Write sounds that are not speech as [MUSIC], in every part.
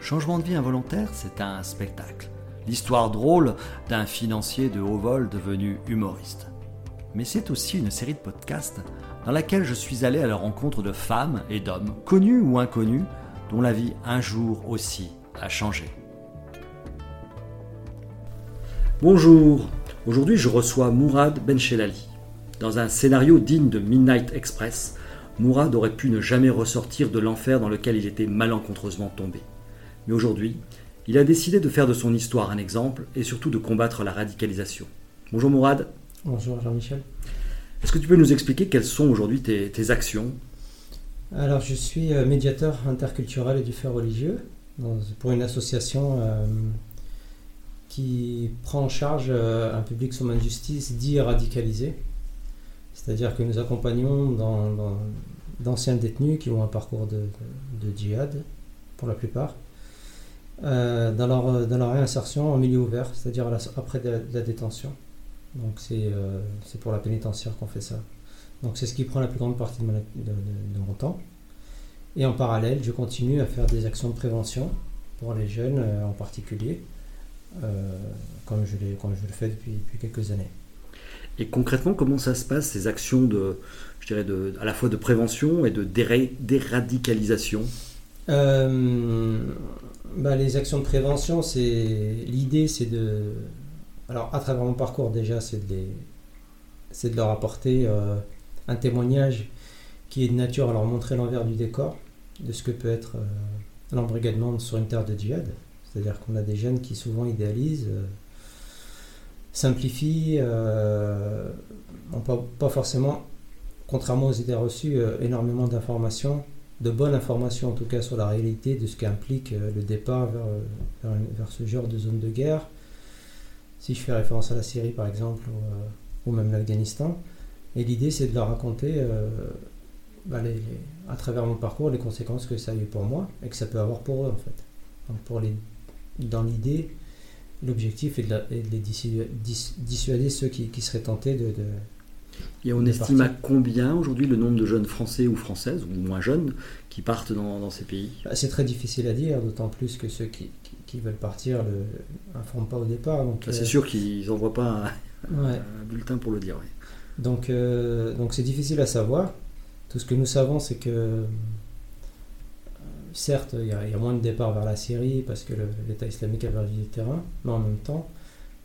Changement de vie involontaire, c'est un spectacle. L'histoire drôle d'un financier de haut vol devenu humoriste. Mais c'est aussi une série de podcasts dans laquelle je suis allé à la rencontre de femmes et d'hommes, connus ou inconnus, dont la vie un jour aussi a changé. Bonjour, aujourd'hui je reçois Mourad Benchelali. Dans un scénario digne de Midnight Express, Mourad aurait pu ne jamais ressortir de l'enfer dans lequel il était malencontreusement tombé. Mais aujourd'hui, il a décidé de faire de son histoire un exemple et surtout de combattre la radicalisation. Bonjour Mourad. Bonjour Jean-Michel. Est-ce que tu peux nous expliquer quelles sont aujourd'hui tes, actions? Alors je suis euh, médiateur interculturel et du fait religieux pour une association euh, qui prend en charge euh, un public sous main de justice dit radicalisé. C'est-à-dire que nous accompagnons d'anciens détenus qui ont un parcours de, djihad, pour la plupart, dans, leur, dans leur réinsertion en milieu ouvert, c'est-à-dire après la détention. Donc euh, c'est pour la pénitentiaire qu'on fait ça. Donc c'est ce qui prend la plus grande partie de, mon temps. Et en parallèle, je continue à faire des actions de prévention pour les jeunes euh, en particulier, euh, comme, je comme je le fais depuis, depuis, quelques années. Et concrètement, comment ça se passe, ces actions de, je dirais de, à la fois de prévention et de déradicalisation? Bah, Les actions de prévention, l'idée c'est de alors, à travers mon parcours, déjà, c'est de, de leur apporter euh, un témoignage qui est de nature à leur montrer l'envers du décor de ce que peut être euh, l'embrigadement sur une terre de djihad. C'est-à-dire qu'on a des jeunes qui souvent idéalisent, euh, simplifient, n'ont pas, forcément, contrairement aux idées reçues, énormément d'informations, de bonnes informations en tout cas sur la réalité de ce qu'implique le départ vers, vers, ce genre de zone de guerre si je fais référence à la Syrie par exemple, ou, euh, même l'Afghanistan. Et l'idée c'est de leur raconter euh, bah, à travers mon parcours les conséquences que ça a eu pour moi et que ça peut avoir pour eux en fait. Dans l'idée, l'objectif est, de, les dissuader, ceux qui, seraient tentés de, et on estime à combien aujourd'hui le nombre de jeunes français ou françaises, ou moins jeunes, qui partent dans, ces pays? Bah, C'est très difficile à dire, d'autant plus que ceux qui, veulent partir n'informent pas au départ. c'est euh, sûr qu'ils n'envoient pas un, bulletin pour le dire. Donc euh, donc c'est difficile à savoir. Tout ce que nous savons, c'est que euh, certes, il y, a moins de départs vers la Syrie parce que l'État islamique a perdu du terrain, mais en même temps,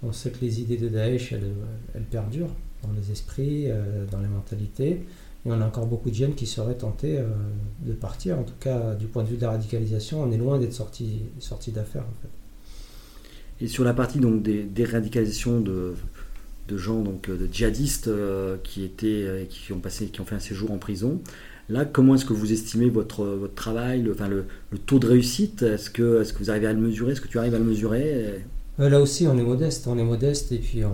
on sait que les idées de Daesh, elles perdurent dans les esprits, euh, dans les mentalités. Et on a encore beaucoup de jeunes qui seraient tentés euh, de partir. En tout cas, du point de vue de la radicalisation, on est loin d'être sorti, sorti d'affaires. En fait. Et sur la partie donc, des, des radicalisations de, de gens, donc, de djihadistes euh, qui, étaient, qui, ont passé, qui ont fait un séjour en prison, Là, comment est-ce que vous estimez votre, votre travail, le, enfin, le, le taux de réussite? Est-ce que, est -ce que vous arrivez à le mesurer? Est-ce que tu arrives à le mesurer? Là aussi, on est modeste. On est modeste et puis on,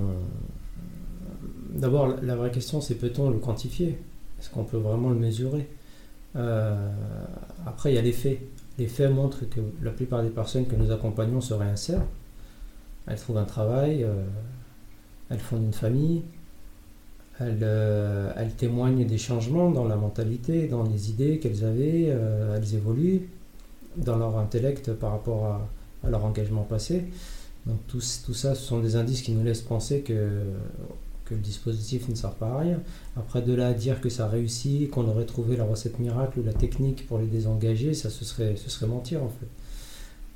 D'abord, la vraie question, c'est peut-on le quantifier? Est-ce qu'on peut vraiment le mesurer? Euh, Après, il y a les faits. Les faits montrent que la plupart des personnes que nous accompagnons se réinsèrent. Elles trouvent un travail, euh, elles fondent une famille, euh, elles, témoignent des changements dans la mentalité, dans les idées qu'elles avaient, elles évoluent dans leur intellect par rapport à, leur engagement passé. Donc tout, ça, ce sont des indices qui nous laissent penser que que le dispositif ne sert pas à rien. Après, de là à dire que ça réussit, qu'on aurait trouvé la recette miracle ou la technique pour les désengager, ça ce serait, ce serait mentir en fait.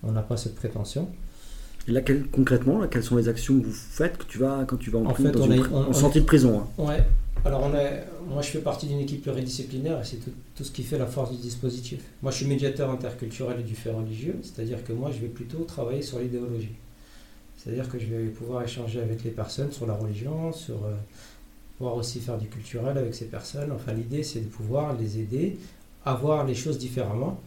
On n'a pas cette prétention. Et là, concrètement, là, quelles sont les actions que vous faites que tu vas, quand tu vas en, en, fait, on sortie de prison hein Ouais. Alors, on est, moi, je fais partie d'une équipe pluridisciplinaire et c'est tout, tout, ce qui fait la force du dispositif. Moi, je suis médiateur interculturel et du fait religieux, c'est-à-dire que moi, je vais plutôt travailler sur l'idéologie. C'est-à-dire que je vais pouvoir échanger avec les personnes sur la religion, sur euh, pouvoir aussi faire du culturel avec ces personnes. Enfin, l'idée, c'est de pouvoir les aider à voir les choses différemment.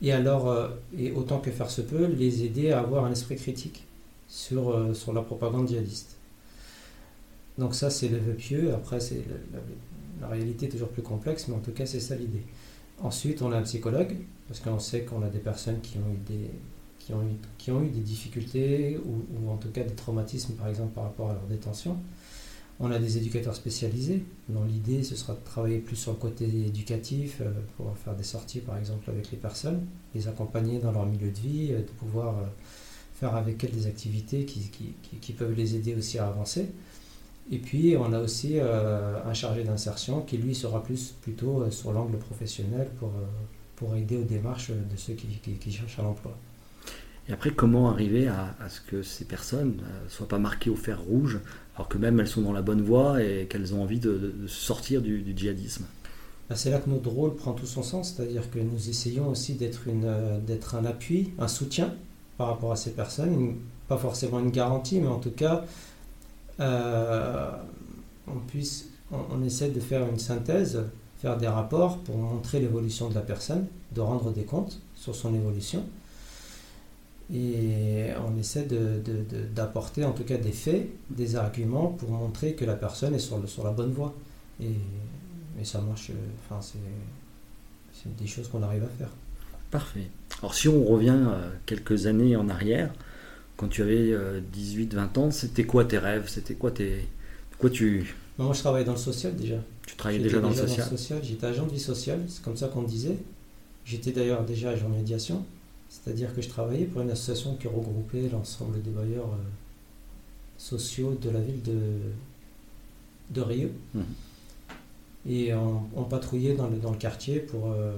Et alors, euh, et autant que faire se peut, les aider à avoir un esprit critique sur, euh, sur la propagande djihadiste. Donc ça, c'est le vœu pieux. Après, c'est la, la, réalité est toujours plus complexe, mais en tout cas, c'est ça l'idée. Ensuite, on a un psychologue, parce qu'on sait qu'on a des personnes qui ont eu des, qui ont eu, des difficultés ou, en tout cas des traumatismes, par exemple, par rapport à leur détention. On a des éducateurs spécialisés, dont l'idée ce sera de travailler plus sur le côté éducatif, euh, pour faire des sorties par exemple avec les personnes, les accompagner dans leur milieu de vie, euh, de pouvoir euh, faire avec elles des activités qui, peuvent les aider aussi à avancer. Et puis on a aussi un chargé d'insertion qui lui sera plus plutôt sur l'angle professionnel pour, pour aider aux démarches de ceux qui, qui cherchent à l'emploi. Et après, comment arriver à, ce que ces personnes ne soient pas marquées au fer rouge alors que même elles sont dans la bonne voie et qu'elles ont envie de, sortir du, djihadisme? Bah, c'est là que notre rôle prend tout son sens, c'est-à-dire que nous essayons aussi d'être, euh, un appui, un soutien par rapport à ces personnes, pas forcément une garantie, mais en tout cas, euh, on, puisse, on, essaie de faire une synthèse, faire des rapports pour montrer l'évolution de la personne, de rendre des comptes sur son évolution et on essaie d'apporter de, en tout cas des faits, des arguments pour montrer que la personne est sur, le, sur la bonne voie. Et, ça marche, enfin, c'est des choses qu'on arrive à faire. Parfait. Alors si on revient euh, quelques années en arrière, quand tu avais 18-20 euh, ans, c'était quoi tes rêves? C'était quoi tes... Quoi tu... Moi je travaillais dans le social déjà. Tu travaillais déjà, dans, le social? social J'étais agent de vie sociale, c'est comme ça qu'on disait. J'étais d'ailleurs déjà agent de médiation. C'est-à-dire que je travaillais pour une association qui regroupait l'ensemble des bailleurs euh, sociaux de la ville de, de Rio. Mhm. Et on, patrouillait dans le, dans le quartier pour, euh,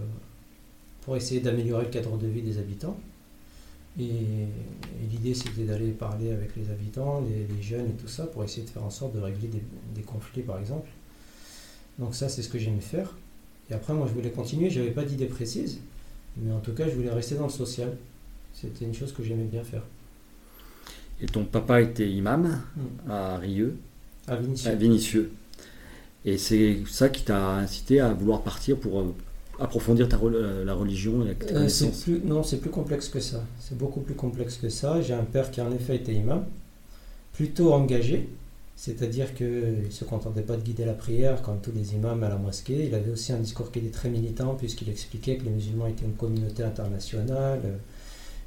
pour essayer d'améliorer le cadre de vie des habitants. Et, l'idée, c'était d'aller parler avec les habitants, les, jeunes et tout ça, pour essayer de faire en sorte de régler des, des conflits, par exemple. Donc ça, c'est ce que j'aimais faire. Et après, moi, je voulais continuer. Je n'avais pas d'idée précise. Mais en tout cas, je voulais rester dans le social. C'était une chose que j'aimais bien faire. Et ton papa était imam hmm. à Rieux À Vinicieux. À Vinicieux. Et c'est ça qui t'a incité à vouloir partir pour euh, approfondir ta, euh, la religion et la euh, plus, Non, c'est plus complexe que ça. C'est beaucoup plus complexe que ça. J'ai un père qui en effet était imam, plutôt engagé, c'est-à-dire qu'il ne se contentait pas de guider la prière comme tous les imams à la mosquée. Il avait aussi un discours qui était très militant puisqu'il expliquait que les musulmans étaient une communauté internationale,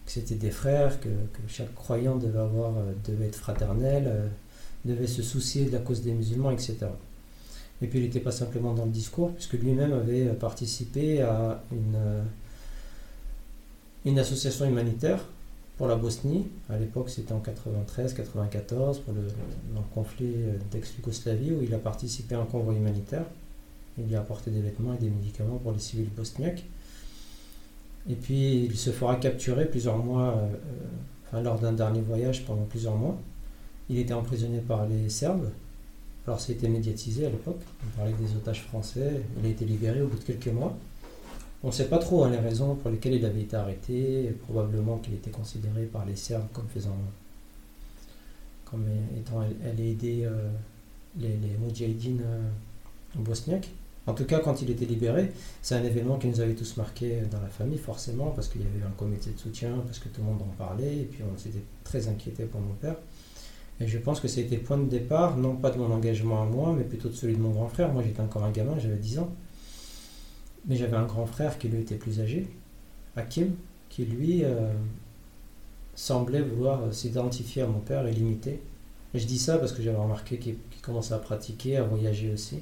que c'était des frères, que, chaque croyant devait, avoir, euh, devait être fraternel, euh, devait se soucier de la cause des musulmans, etc. Et puis il n'était pas simplement dans le discours puisque lui-même avait participé à une, euh, une association humanitaire pour la Bosnie. À l'époque, c'était en 93-94, pour le, conflit euh, d'ex-Yougoslavie, où il a participé à un convoi humanitaire. Il y a apporté des vêtements et des médicaments pour les civils bosniaques. Et puis, il se fera capturer plusieurs mois, euh, enfin, lors d'un dernier voyage pendant plusieurs mois. Il était emprisonné par les Serbes. Alors, été médiatisé à l'époque. On parlait des otages français. Il a été libéré au bout de quelques mois. On ne sait pas trop hein, les raisons pour lesquelles il avait été arrêté. Probablement qu'il était considéré par les Serbes comme faisant, comme étant allé aider euh, les, les euh, bosniaques. En tout cas, quand il était libéré, c'est un événement qui nous avait tous marqué dans la famille, forcément, parce qu'il y avait un comité de soutien, parce que tout le monde en parlait, et puis on s'était très inquiété pour mon père. Et je pense que ça a le point de départ, non pas de mon engagement à moi, mais plutôt de celui de mon grand frère. Moi, j'étais encore un gamin, j'avais 10 ans. Mais j'avais un grand frère qui lui était plus âgé, Hakim, qui lui euh, semblait vouloir euh, s'identifier à mon père et l'imiter. Je dis ça parce que j'avais remarqué qu'il commençait à pratiquer, à voyager aussi.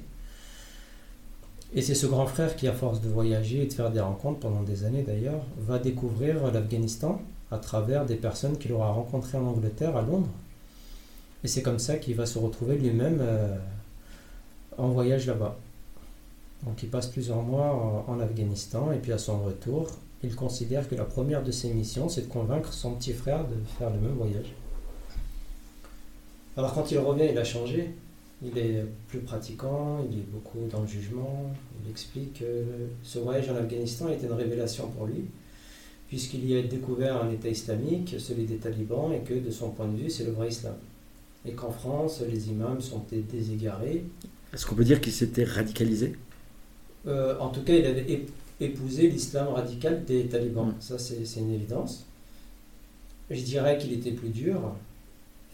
Et c'est ce grand frère qui, à force de voyager et de faire des rencontres pendant des années d'ailleurs, va découvrir l'Afghanistan à travers des personnes qu'il aura rencontrées en Angleterre, à Londres. Et c'est comme ça qu'il va se retrouver lui-même euh, en voyage là-bas. Donc il passe plusieurs mois en, Afghanistan et puis à son retour, il considère que la première de ses missions, c'est de convaincre son petit frère de faire le même voyage. Alors quand il revient, il a changé. Il est plus pratiquant, il est beaucoup dans le jugement. Il explique que ce voyage en Afghanistan était une révélation pour lui, puisqu'il y a découvert un État islamique, celui des talibans, et que de son point de vue, c'est le vrai islam. Et qu'en France, les imams sont déségarés. Est-ce qu'on peut dire qu'il s'était radicalisé? Euh, en tout cas, il avait épousé l'islam radical des talibans. Mm. Ça, c'est une évidence. Je dirais qu'il était plus dur.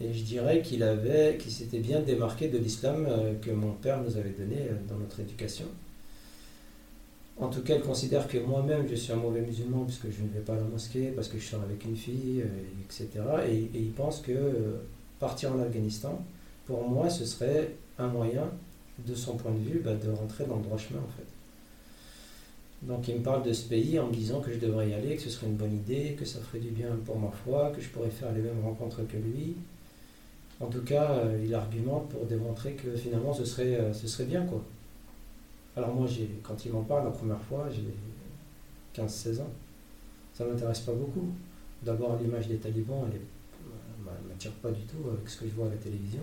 Et je dirais qu'il avait, qu'il s'était bien démarqué de l'islam euh, que mon père nous avait donné euh, dans notre éducation. En tout cas, il considère que moi-même, je suis un mauvais musulman puisque je ne vais pas à la mosquée, parce que je sors avec une fille, etc. Et, et, il pense que partir en Afghanistan, pour moi, ce serait un moyen, de son point de vue, bah, de rentrer dans le droit chemin en fait. Donc il me parle de ce pays en me disant que je devrais y aller, que ce serait une bonne idée, que ça ferait du bien pour ma foi, que je pourrais faire les mêmes rencontres que lui. En tout cas, euh, il argumente pour démontrer que finalement ce serait, euh, ce serait bien quoi. Alors moi, quand il m'en parle la première fois, j'ai 15-16 ans. Ça ne m'intéresse pas beaucoup. D'abord, l'image des talibans, elle ne m'attire pas du tout avec ce que je vois à la télévision.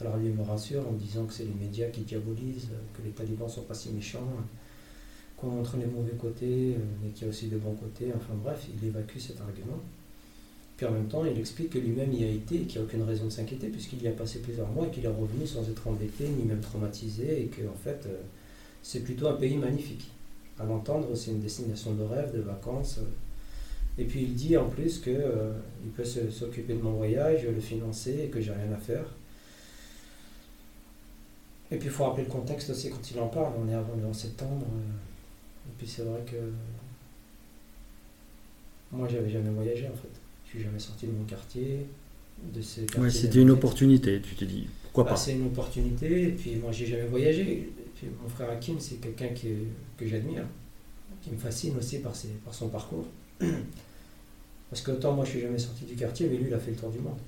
Alors lui me rassure en me disant que c'est les médias qui diabolisent, que les talibans sont pas si méchants, qu'on montre les mauvais côtés, euh, mais qu'il y a aussi de bons côtés. Enfin bref, il évacue cet argument. Puis en même temps, il explique que lui-même y a été et qu'il n'y a aucune raison de s'inquiéter puisqu'il y a passé plusieurs mois et qu'il est revenu sans être embêté ni même traumatisé et que en fait, euh, c'est plutôt un pays magnifique. À l'entendre, c'est une destination de rêve, de vacances. Et puis il dit en plus qu'il euh, peut s'occuper de mon voyage, le financer et que j'ai rien à faire. Et puis il faut rappeler le contexte aussi quand il en parle. On est avant le 11 septembre. Et puis c'est vrai que moi j'avais jamais voyagé en fait. Je suis jamais sorti de mon quartier. De ces ouais, c'était une opportunité, tu te dis. Pourquoi bah, pas? C'est une opportunité. Et puis moi j'ai jamais voyagé. Et puis, mon frère Hakim, c'est quelqu'un que j'admire, qui me fascine aussi par, ses, par son parcours. [CLEARS THROAT] Parce que autant moi je suis jamais sorti du quartier, mais lui il a fait le tour du monde.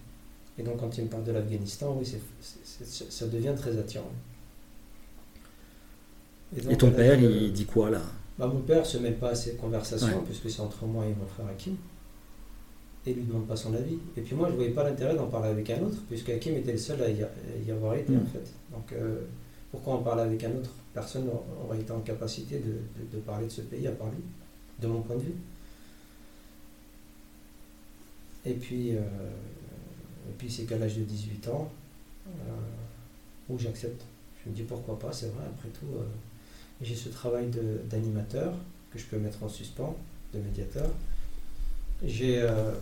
Et donc quand il me parle de l'Afghanistan, oui, ça devient très attirant. Et, ton père, il dit quoi là? Bah, Mon père ne se mêle pas à ces conversations, puisque c'est entre moi et mon frère Hakim. Et lui demande pas son avis. Et puis moi, je ne voyais pas l'intérêt d'en parler avec un autre, puisque Hakim était le seul à y, avoir été, en mm. fait. Donc euh, pourquoi en parler avec un autre? Personne n'aurait été en capacité de, parler de ce pays à part lui, de mon point de vue. Et puis, euh, puis c'est qu'à l'âge de 18 ans, euh, où j'accepte. Je me dis pourquoi pas, c'est vrai, après tout, j'ai ce travail d'animateur que je peux mettre en suspens, de médiateur. J'ai euh,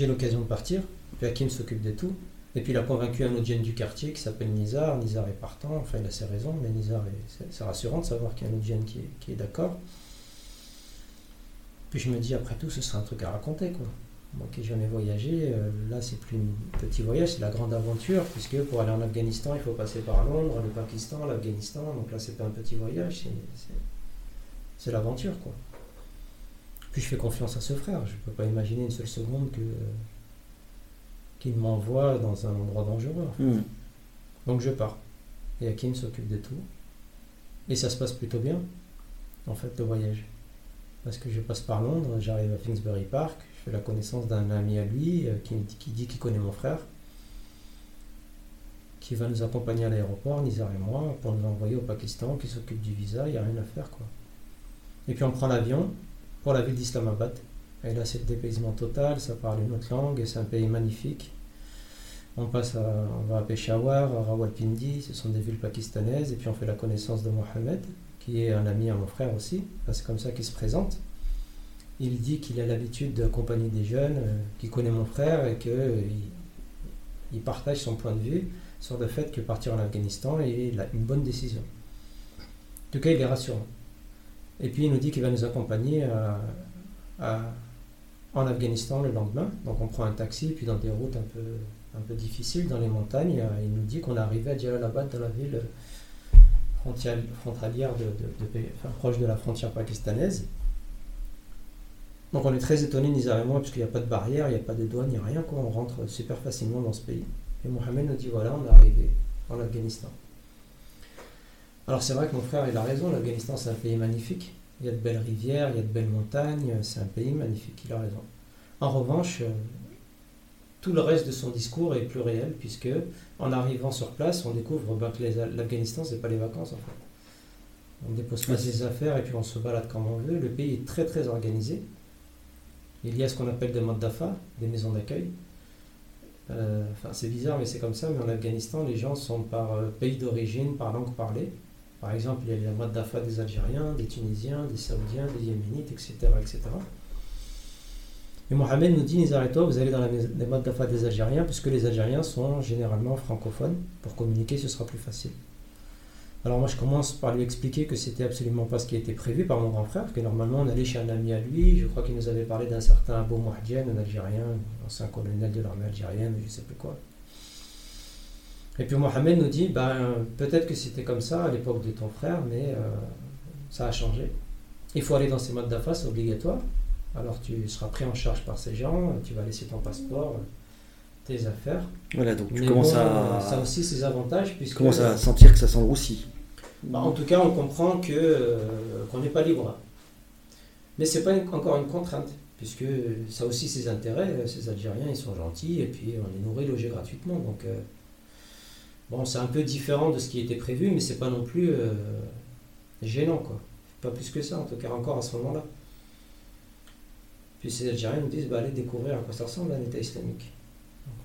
l'occasion de partir. Puis Hakim s'occupe de tout. Et puis il a convaincu un autre jeune du quartier qui s'appelle Nizar. Nizar est partant, enfin il a ses raisons, mais Nizar, c'est rassurant de savoir qu'il y a un autre jeune qui qui est d'accord. Puis je me dis, après tout, ce sera un truc à raconter. quoi. Moi qui n'ai jamais voyagé, euh, là c'est plus un petit voyage, c'est la grande aventure, puisque pour aller en Afghanistan, il faut passer par Londres, le Pakistan, l'Afghanistan, donc là c'est pas un petit voyage, c'est l'aventure quoi. Puis je fais confiance à ce frère, je ne peux pas imaginer une seule seconde que qu'il m'envoie dans un endroit dangereux. Hmm. Donc je pars. Et Hakim s'occupe de tout. Et ça se passe plutôt bien, en fait, le voyage. Parce que je passe par Londres, j'arrive à Finsbury Park, je fais la connaissance d'un ami à lui euh, qui, dit qu'il connaît mon frère, qui va nous accompagner à l'aéroport, Nizar et moi, pour nous envoyer au Pakistan, qui s'occupe du visa, il n'y a rien à faire. quoi. Et puis on prend l'avion pour la ville d'Islamabad. Et là, c'est le dépaysement total, ça parle une autre langue, et c'est un pays magnifique. On passe on va à Peshawar, à Rawalpindi, ce sont des villes pakistanaises, et puis on fait la connaissance de Mohamed, qui est un ami à mon frère aussi. C'est comme ça qu'il se présente il dit qu'il a l'habitude d'accompagner des jeunes, euh, qu'il connaît mon frère et qu'il euh, il partage son point de vue sur le fait que partir en Afghanistan est une bonne décision. En tout cas, il est rassurant. Et puis il nous dit qu'il va nous accompagner en Afghanistan le lendemain. Donc on prend un taxi, puis dans des routes un peu, un peu difficiles, dans les montagnes, il nous dit qu'on est arrivé à Jalalabad, dans la ville frontalière, de, proche de la frontière pakistanaise. Donc on est très étonnés, Nizar et moi, puisqu'il n'y a pas de barrière, il n'y a pas de douane, il n'y a rien, quoi. on rentre super facilement dans ce pays. Et Mohamed nous dit voilà, on est arrivé en Afghanistan. Alors c'est vrai que mon frère, il a raison, l'Afghanistan c'est un pays magnifique. Il y a de belles rivières, il y a de belles montagnes, c'est un pays magnifique, il a raison. En revanche, euh, tout le reste de son discours est plus réel, puisque en arrivant sur place, on découvre bah, que l'Afghanistan, c'est pas les vacances en fait. On dépose pas ses affaires et puis on se balade comme on veut. Le pays est très très organisé. Il y a ce qu'on appelle des dafa, des maisons d'accueil. Euh, c'est bizarre, mais c'est comme ça. Mais en Afghanistan, les gens sont par euh, pays d'origine, par langue parlée. Par exemple, il y a les dafa des Algériens, des Tunisiens, des Saoudiens, des Yéménites, etc. etc. Et Mohamed nous dit, Nizareto, vous allez dans les dafa des Algériens, puisque les Algériens sont généralement francophones. Pour communiquer, ce sera plus facile. Alors moi je commence par lui expliquer que c'était absolument pas ce qui était prévu par mon grand frère, que normalement on allait chez un ami à lui, je crois qu'il nous avait parlé d'un certain Abou Mouhdien, un Algérien, ancien colonel de l'armée algérienne, je sais plus quoi. Et puis Mohamed nous dit, ben, peut-être que c'était comme ça à l'époque de ton frère, mais euh, ça a changé. Il faut aller dans ces modes d'affaires, c'est obligatoire. Alors tu seras pris en charge par ces gens, tu vas laisser ton passeport, tes affaires. Voilà, donc tu Mais commences bon, à, Ça a aussi ses avantages, tu puisque... commences à sentir que ça roussi. Bah, en tout cas, on comprend que, euh, qu'on n'est pas libre. Mais ce n'est pas une- encore une contrainte, puisque ça a aussi ses intérêts. Ces Algériens, ils sont gentils, et puis on les nourrit, logés gratuitement. Donc, euh, bon, c'est un peu différent de ce qui était prévu, mais c'est pas non plus euh, gênant, quoi. Pas plus que ça, en tout cas, encore à ce moment-là. Puis ces Algériens nous disent, bah, allez découvrir à quoi ça ressemble un État islamique.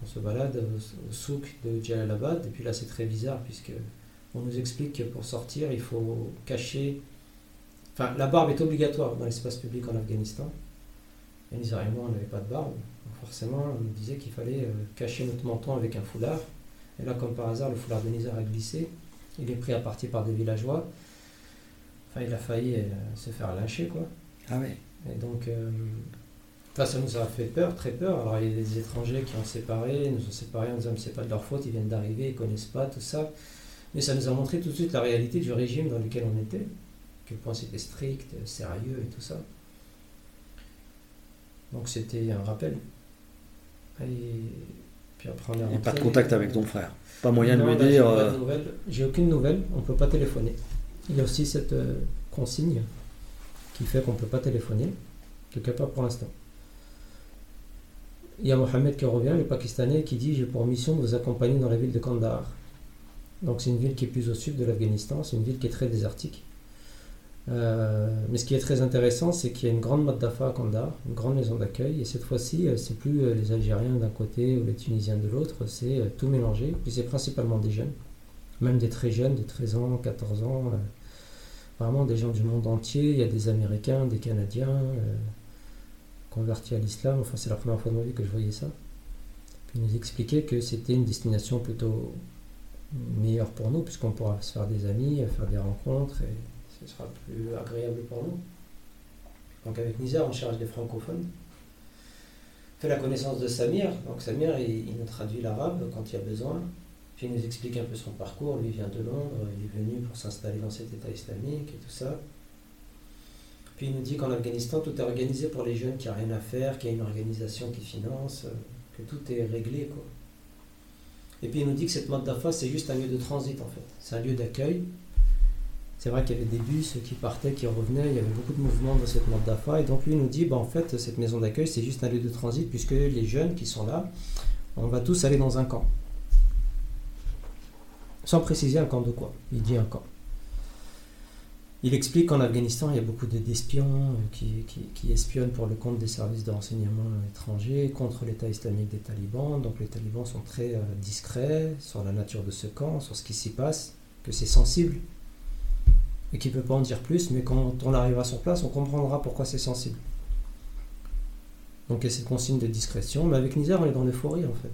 On se balade au, au souk de Jalalabad, et puis là c'est très bizarre, puisque on nous explique que pour sortir, il faut cacher. Enfin, la barbe est obligatoire dans l'espace public en Afghanistan. Et Nizar et moi, on n'avait pas de barbe. Donc forcément, on nous disait qu'il fallait euh, cacher notre menton avec un foulard. Et là, comme par hasard, le foulard de Nizar a glissé. Il est pris à partie par des villageois. Enfin, il a failli euh, se faire lyncher, quoi. Ah ouais. Et donc, euh, enfin, ça nous a fait peur, très peur. Alors, il y a des étrangers qui ont séparé, nous ont séparés en disant que c'est pas de leur faute, ils viennent d'arriver, ils connaissent pas tout ça. Mais ça nous a montré tout de suite la réalité du régime dans lequel on était, à quel point c'était strict, sérieux et tout ça. Donc, c'était un rappel. Et puis après, on est Il n'y a pas de rentré. contact avec ton frère. Pas moyen Non, de lui j'ai dire. euh. J'ai aucune nouvelle, on ne peut pas téléphoner. Il y a aussi cette euh, consigne qui fait qu'on ne peut pas téléphoner, en tout cas pas pour l'instant. Il y a Mohamed qui revient, le Pakistanais, qui dit J'ai pour mission de vous accompagner dans la ville de Kandahar. Donc c'est une ville qui est plus au sud de l'Afghanistan, c'est une ville qui est très désertique. Euh, mais ce qui est très intéressant, c'est qu'il y a une grande Maddafa à Kandahar, une grande maison d'accueil, et cette fois-ci, euh, c'est plus euh, les Algériens d'un côté ou les Tunisiens de l'autre, c'est tout mélangé, puis c'est principalement des jeunes, même des très jeunes, de 13 ans, 14 ans, vraiment des gens du monde entier, il y a des Américains, des Canadiens, convertis à l'islam, enfin c'est la première fois de ma vie que je voyais ça. Puis ils nous expliquaient que c'était une destination plutôt meilleure pour nous, puisqu'on pourra se faire des amis, faire des rencontres, et ce sera plus agréable pour nous. Donc avec Nizar, on cherche des francophones. On fait la connaissance de Samir. Donc Samir, il, il nous traduit l'arabe quand il y a besoin. Puis il nous explique un peu son parcours. Lui il vient de Londres, il est venu pour s'installer dans cet État islamique et tout ça. Puis il nous dit qu'en Afghanistan, tout est organisé pour les jeunes, n'y a rien à faire, qu'il y a une organisation qui finance, euh, que tout est réglé. Quoi. Et puis il nous dit que cette mode c'est juste un lieu de transit en fait. C'est un lieu d'accueil. C'est vrai qu'il y avait des bus qui partaient, qui revenaient, il y avait beaucoup de mouvements dans cette mode. Et donc lui nous dit, bah, en fait, cette maison d'accueil, c'est juste un lieu de transit, puisque les jeunes qui sont là, on va tous aller dans un camp. Sans préciser un camp de quoi. Il dit un camp. Il explique qu'en Afghanistan, il y a beaucoup de- d'espions euh, qui, qui- qui espionnent pour le compte des services de renseignement étrangers contre l'État islamique des talibans. Donc les talibans sont très euh, discrets sur la nature de ce camp, sur ce qui s'y passe, que c'est sensible et qu'il ne peut pas en dire plus, mais quand on arrivera sur place, on comprendra pourquoi c'est sensible. Donc il y a cette consigne de discrétion, mais avec Nizar, on est dans l'euphorie en fait.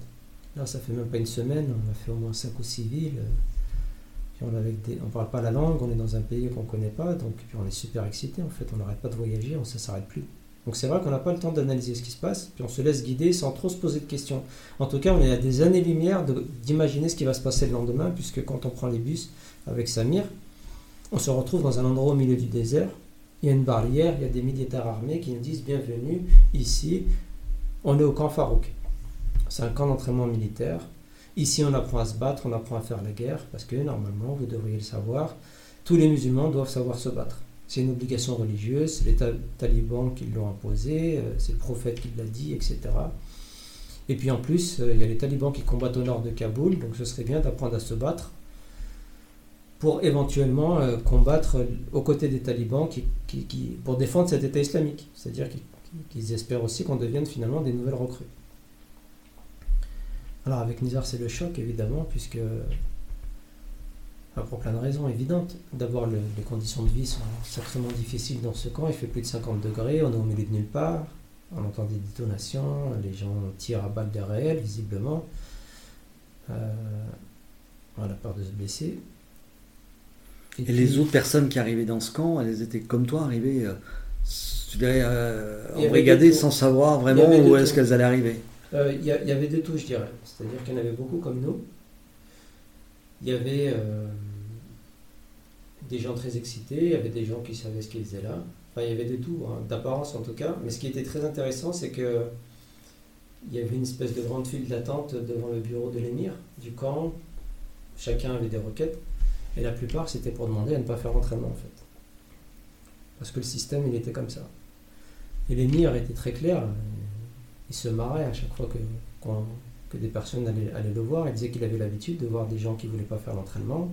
Là, ça fait même pas une semaine, on a fait au moins 5 ou 6 villes. On ne parle pas la langue, on est dans un pays qu'on ne connaît pas, donc puis on est super excité en fait, on n'arrête pas de voyager, on ne s'arrête plus. Donc c'est vrai qu'on n'a pas le temps d'analyser ce qui se passe, puis on se laisse guider sans trop se poser de questions. En tout cas, on est à des années-lumière d'imaginer ce qui va se passer le lendemain, puisque quand on prend les bus avec Samir, on se retrouve dans un endroit au milieu du désert, il y a une barrière, il y a des militaires armés qui nous disent bienvenue ici, on est au camp Farouk. C'est un camp d'entraînement militaire. Ici, on apprend à se battre, on apprend à faire la guerre, parce que normalement, vous devriez le savoir, tous les musulmans doivent savoir se battre. C'est une obligation religieuse, c'est les ta- talibans qui l'ont imposé, euh, c'est le prophète qui l'a dit, etc. Et puis en plus, euh, il y a les talibans qui combattent au nord de Kaboul, donc ce serait bien d'apprendre à se battre pour éventuellement euh, combattre aux côtés des talibans pour défendre cet État islamique. C'est-à-dire qu'ils espèrent aussi qu'on devienne finalement des nouvelles recrues. Alors avec Nizar, c'est le choc évidemment, puisque pour plein de raisons évidentes. D'abord, le- les conditions de vie sont sacrément difficiles dans ce camp. Il fait plus de 50 degrés, on est au milieu de nulle part. On entend des détonations, les gens tirent à balles de réel, visiblement. Euh, on a peur de se blesser. Et puis- les autres personnes qui arrivaient dans ce camp, elles étaient comme toi, arrivées, euh, tu dirais, euh, embrigadées sans savoir vraiment où est-ce qu'elles allaient arriver. Euh, Il y, avait deux tout, je dirais. C'est-à-dire qu'il y en avait beaucoup comme nous. il y avait euh, des gens très excités, il y avait des gens qui savaient ce qu'ils faisaient là. Enfin, il y avait de tout, hein, d'apparence en tout cas. Mais ce qui était très intéressant, c'est que il y avait une espèce de grande file d'attente devant le bureau de l'émir du camp. Chacun avait des requêtes. Et la plupart, c'était pour demander à ne pas faire l'entraînement, en fait. Parce que le système, il était comme ça. Et l'émir était très clair. Il se marrait à chaque fois que, des personnes allaient, le voir. Il disait qu'il avait l'habitude de voir des gens qui ne voulaient pas faire l'entraînement.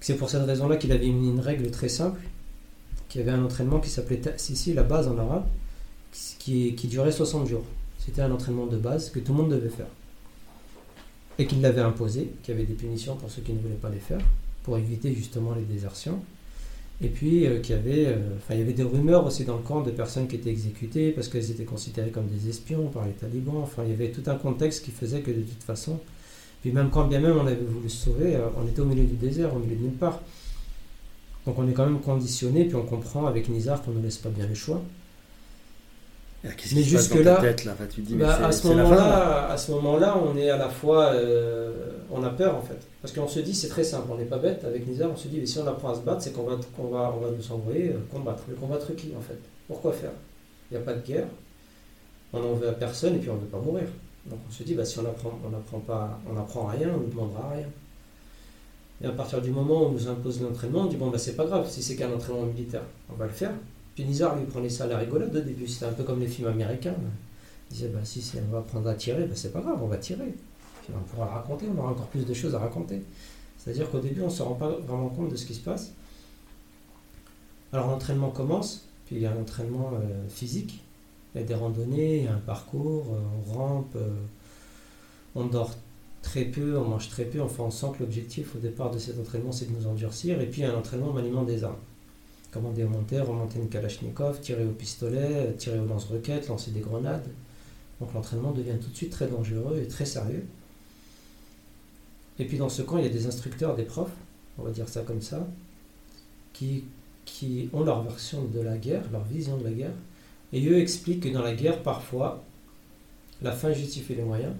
C'est pour cette raison-là qu'il avait mis une règle très simple, qu'il y avait un entraînement qui s'appelait Sissi, la base en arabe, qui durait 60 jours. C'était un entraînement de base que tout le monde devait faire. Et qu'il l'avait imposé, qu'il y avait des punitions pour ceux qui ne voulaient pas les faire, pour éviter justement les désertions. Et puis euh, qu'il y avait, euh, il y avait des rumeurs aussi dans le camp de personnes qui étaient exécutées parce qu'elles étaient considérées comme des espions par les talibans. Enfin, il y avait tout un contexte qui faisait que de toute façon, puis même quand bien même on avait voulu se sauver, euh, on était au milieu du désert, au milieu de nulle part. Donc on est quand même conditionné, puis on comprend avec Nizar qu'on ne laisse pas bien le choix. Mais jusque là, tête, là tu dis, bah, à, ce moment-là, à ce moment-là, on est à la fois, euh, on a peur en fait, parce qu'on se dit c'est très simple, on n'est pas bête avec Nizar, on se dit mais si on apprend à se battre, c'est qu'on va, qu'on va, on va nous envoyer euh, combattre. Mais combattre qui en fait Pourquoi faire? Il n'y a pas de guerre, on n'en veut à personne et puis on ne veut pas mourir. Donc on se dit bah, si on apprend, on n'apprend pas, on apprend rien, on ne demandera rien. Et à partir du moment où on nous impose l'entraînement, on dit bon bah c'est pas grave, si c'est qu'un entraînement militaire, on va le faire. Nizar lui prenait ça à la rigolade au début, c'était un peu comme les films américains. Il disait bah, si, on va apprendre à tirer, bah, c'est pas grave, on va tirer. On pourra raconter, on aura encore plus de choses à raconter. C'est-à-dire qu'au début, on ne se rend pas vraiment compte de ce qui se passe. Alors l'entraînement commence, puis il y a un entraînement euh, physique, il y a des randonnées, il y a un parcours, euh, on rampe, euh, on dort très peu, on mange très peu, enfin on sent que l'objectif au départ de cet entraînement c'est de nous endurcir, et puis il y a un entraînement au maniement des armes commander monter, remonter une Kalachnikov, tirer au pistolet, tirer au lance-roquettes, lancer des grenades. Donc l'entraînement devient tout de suite très dangereux et très sérieux. Et puis dans ce camp, il y a des instructeurs, des profs, on va dire ça comme ça, qui, qui ont leur version de la guerre, leur vision de la guerre. Et eux expliquent que dans la guerre, parfois, la fin justifie les moyens.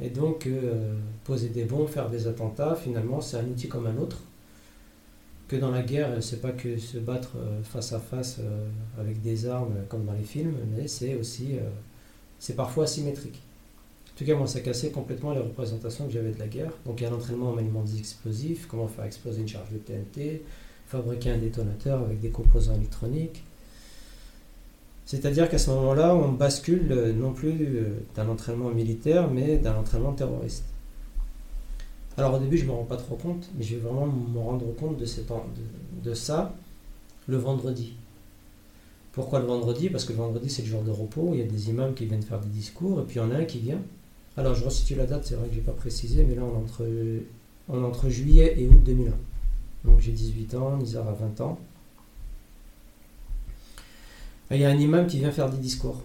Et donc, euh, poser des bombes, faire des attentats, finalement, c'est un outil comme un autre que dans la guerre, c'est pas que se battre euh, face à face euh, avec des armes comme dans les films, mais c'est aussi, euh, c'est parfois asymétrique. En tout cas, moi, ça cassait complètement les représentations que j'avais de la guerre. Donc, il y a l'entraînement en maniement des explosifs, comment faire exploser une charge de TNT, fabriquer un détonateur avec des composants électroniques. C'est-à-dire qu'à ce moment-là, on bascule non plus d'un entraînement militaire, mais d'un entraînement terroriste. Alors au début, je ne me rends pas trop compte, mais je vais vraiment me rendre compte de, ça le vendredi. Pourquoi le vendredi? Parce que le vendredi, c'est le jour de repos, il y a des imams qui viennent faire des discours, et puis il y en a un qui vient. Alors je resitue la date, c'est vrai que je n'ai pas précisé, mais là on est, entre, on est entre juillet et août 2001. Donc j'ai 18 ans, Nizar a 20 ans. il y a un imam qui vient faire des discours.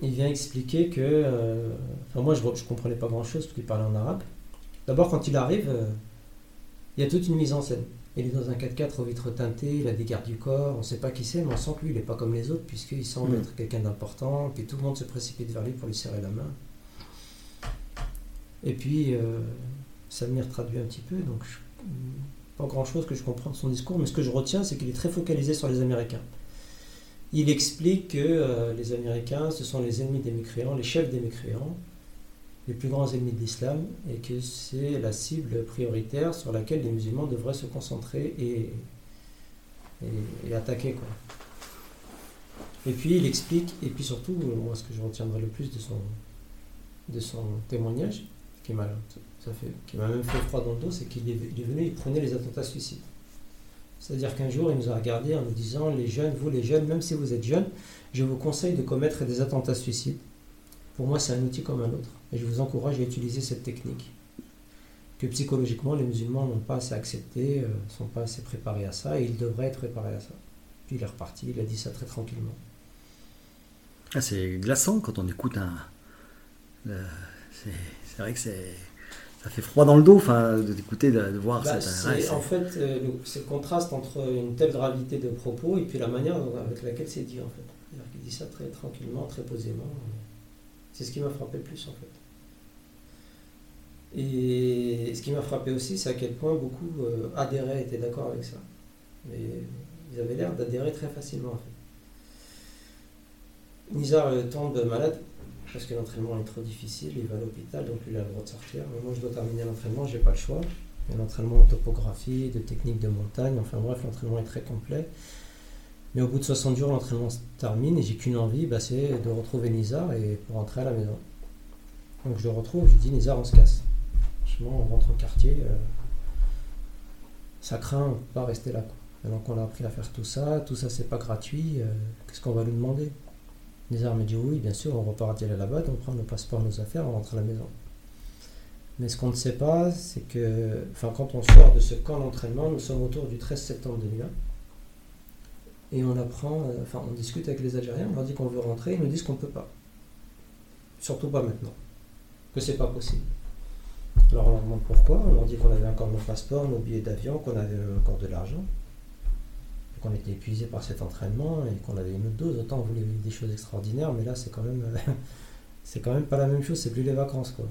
Il vient expliquer que... Euh, enfin moi je ne comprenais pas grand-chose parce qu'il parlait en arabe. D'abord, quand il arrive, euh, il y a toute une mise en scène. Il est dans un 4x4 aux vitres teintées, il a des gardes du corps, on ne sait pas qui c'est, mais on sent que lui, il n'est pas comme les autres, puisqu'il semble mm. être quelqu'un d'important, puis tout le monde se précipite vers lui pour lui serrer la main. Et puis, euh, Samir traduit un petit peu, donc pas grand-chose que je comprends de son discours, mais ce que je retiens, c'est qu'il est très focalisé sur les Américains. Il explique que euh, les Américains, ce sont les ennemis des mécréants, les chefs des mécréants, les plus grands ennemis de l'islam et que c'est la cible prioritaire sur laquelle les musulmans devraient se concentrer et, et, attaquer. Quoi. Et puis il explique, et puis surtout, moi ce que je retiendrai le plus de son, de son témoignage, qui m'a, même fait froid dans le dos, c'est qu'il est, venu, il prenait les attentats suicides. C'est-à-dire qu'un jour, il nous a regardé en nous disant, les jeunes, vous les jeunes, même si vous êtes jeunes, je vous conseille de commettre des attentats suicides. Pour moi, c'est un outil comme un autre. Et je vous encourage à utiliser cette technique. Que psychologiquement, les musulmans n'ont pas assez accepté, ne euh, sont pas assez préparés à ça, et ils devraient être préparés à ça. Puis il est reparti, il a dit ça très tranquillement. Ah, c'est glaçant quand on écoute un. c'est vrai que c'est ça fait froid dans le dos enfin, d'écouter, de, de, voir bah, en fait, euh, c'est le contraste entre une telle gravité de propos et puis la manière avec laquelle c'est dit. En fait. Il dit ça très tranquillement, très posément. C'est ce qui m'a frappé le plus en fait. Et ce qui m'a frappé aussi, c'est à quel point beaucoup euh, adhéraient, étaient d'accord avec ça. Mais ils avaient l'air d'adhérer très facilement en fait. Nizar tombe malade parce que l'entraînement est trop difficile, il va à l'hôpital, donc il a le droit de sortir. Mais moi je dois terminer l'entraînement, j'ai pas le choix. Il y a l'entraînement en topographie, de technique de montagne, enfin bref, l'entraînement est très complet. Mais au bout de 60 jours, l'entraînement se termine et j'ai qu'une envie, bah, c'est de retrouver Nizar et pour rentrer à la maison. Donc je le retrouve, je dis Nizar, on se casse. Franchement, on rentre au quartier, euh, ça craint, on peut pas rester là. Maintenant qu'on a appris à faire tout ça, tout ça c'est pas gratuit, euh, qu'est-ce qu'on va nous demander? Nizar me dit oui, bien sûr, on repart à là-bas, on prend nos passeports, nos affaires, on rentre à la maison. Mais ce qu'on ne sait pas, c'est que, enfin, quand on sort de ce camp d'entraînement, nous sommes autour du 13 septembre 2001. Et on apprend, euh, enfin, on discute avec les Algériens, on leur dit qu'on veut rentrer, ils nous disent qu'on ne peut pas. Surtout pas maintenant. Que c'est pas possible. Alors on leur demande pourquoi, on leur dit qu'on avait encore nos passeports, nos billets d'avion, qu'on avait encore de l'argent, qu'on était épuisé par cet entraînement et qu'on avait une autre dose. Autant on voulait des choses extraordinaires, mais là c'est quand même, [LAUGHS] c'est quand même pas la même chose, c'est plus les vacances quoi.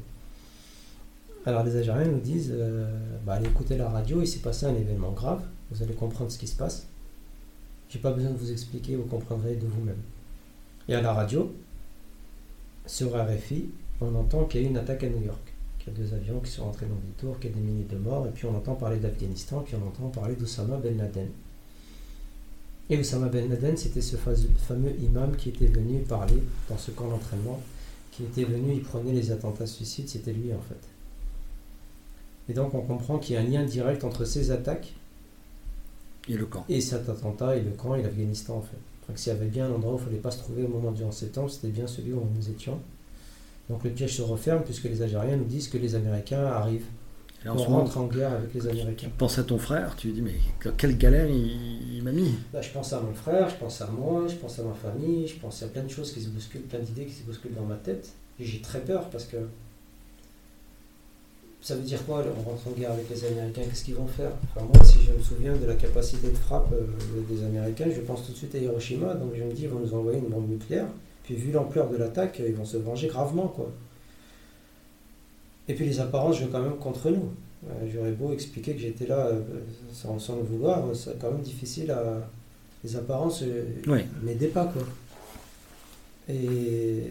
Alors les Algériens nous disent, euh, bah, allez écouter la radio, il s'est passé un événement grave, vous allez comprendre ce qui se passe. J'ai pas besoin de vous expliquer, vous comprendrez de vous-même. Et à la radio, sur RFI, on entend qu'il y a eu une attaque à New York, qu'il y a deux avions qui sont rentrés dans des tours, qu'il y a des milliers de morts, et puis on entend parler d'Afghanistan, puis on entend parler d'Oussama Ben Laden. Et Oussama Ben Laden, c'était ce fameux imam qui était venu parler dans ce camp d'entraînement, qui était venu, il prenait les attentats suicides, c'était lui en fait. Et donc on comprend qu'il y a un lien direct entre ces attaques et le camp. Et cet attentat et le camp et l'Afghanistan en fait. Donc s'il y avait bien un endroit où il ne fallait pas se trouver au moment du 11 septembre, c'était bien celui où nous étions. Donc le piège se referme puisque les Algériens nous disent que les Américains arrivent. On rentre en guerre avec les Américains. Tu penses à ton frère, tu lui dis mais quelle galère il, m'a mis bah, Je pense à mon frère, je pense à moi, je pense à ma famille, je pense à plein de choses qui se bousculent, plein d'idées qui se bousculent dans ma tête. Et j'ai très peur parce que ça veut dire quoi On rentre en guerre avec les Américains, qu'est-ce qu'ils vont faire? Enfin, Moi, si je me souviens de la capacité de frappe euh, des Américains, je pense tout de suite à Hiroshima, donc je me dis, ils vont nous envoyer une bombe nucléaire, puis vu l'ampleur de l'attaque, ils vont se venger gravement, quoi. Et puis les apparences jouent quand même contre nous. Euh, j'aurais beau expliquer que j'étais là euh, sans, sans, le vouloir, c'est quand même difficile à... Les apparences oui. m'aidaient pas, quoi. Et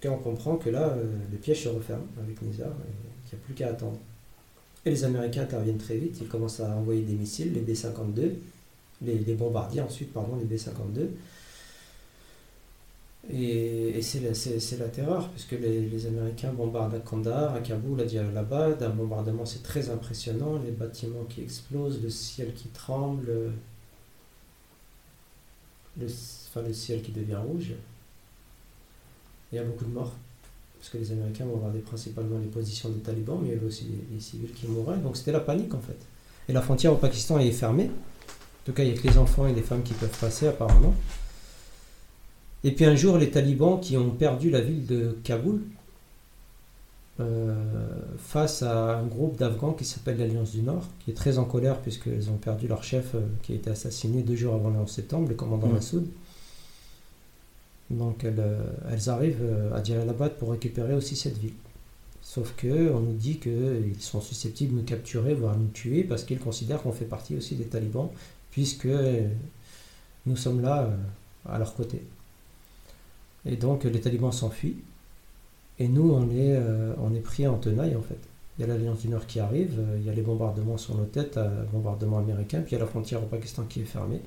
cas, on comprend que là, euh, le piège se referme avec Nizar et qu'il n'y a plus qu'à attendre. Et les Américains interviennent très vite, ils commencent à envoyer des missiles, les B-52, les, bombardiers ensuite, pardon, les B-52. Et, c'est la, la, terreur, puisque les, les, Américains bombardent à Kandahar, à Kaboul, à Diyarbakir. Un bombardement, c'est très impressionnant. Les bâtiments qui explosent, le ciel qui tremble, le, enfin, le ciel qui devient rouge. Il y a beaucoup de morts, parce que les Américains vont regarder principalement les positions des talibans, mais il y avait aussi les, civils qui mouraient. Donc c'était la panique en fait. Et la frontière au Pakistan est fermée. En tout cas, il n'y a que les enfants et les femmes qui peuvent passer apparemment. Et puis un jour, les talibans qui ont perdu la ville de Kaboul, euh, face à un groupe d'Afghans qui s'appelle l'Alliance du Nord, qui est très en colère puisqu'ils ont perdu leur chef euh, qui a été assassiné deux jours avant le 11 septembre, le commandant Massoud. Donc elles, euh, arrivent euh, à Jalalabad pour récupérer aussi cette ville. Sauf que on nous dit qu'ils sont susceptibles de nous capturer, voire nous tuer, parce qu'ils considèrent qu'on fait partie aussi des talibans, puisque nous sommes là euh, à leur côté. Et donc les talibans s'enfuient, et nous on est, on est pris en tenaille en fait. Il y a l'Alliance du Nord qui arrive, il y a les bombardements sur nos têtes, bombardements américains, puis il y a la frontière au Pakistan qui est fermée.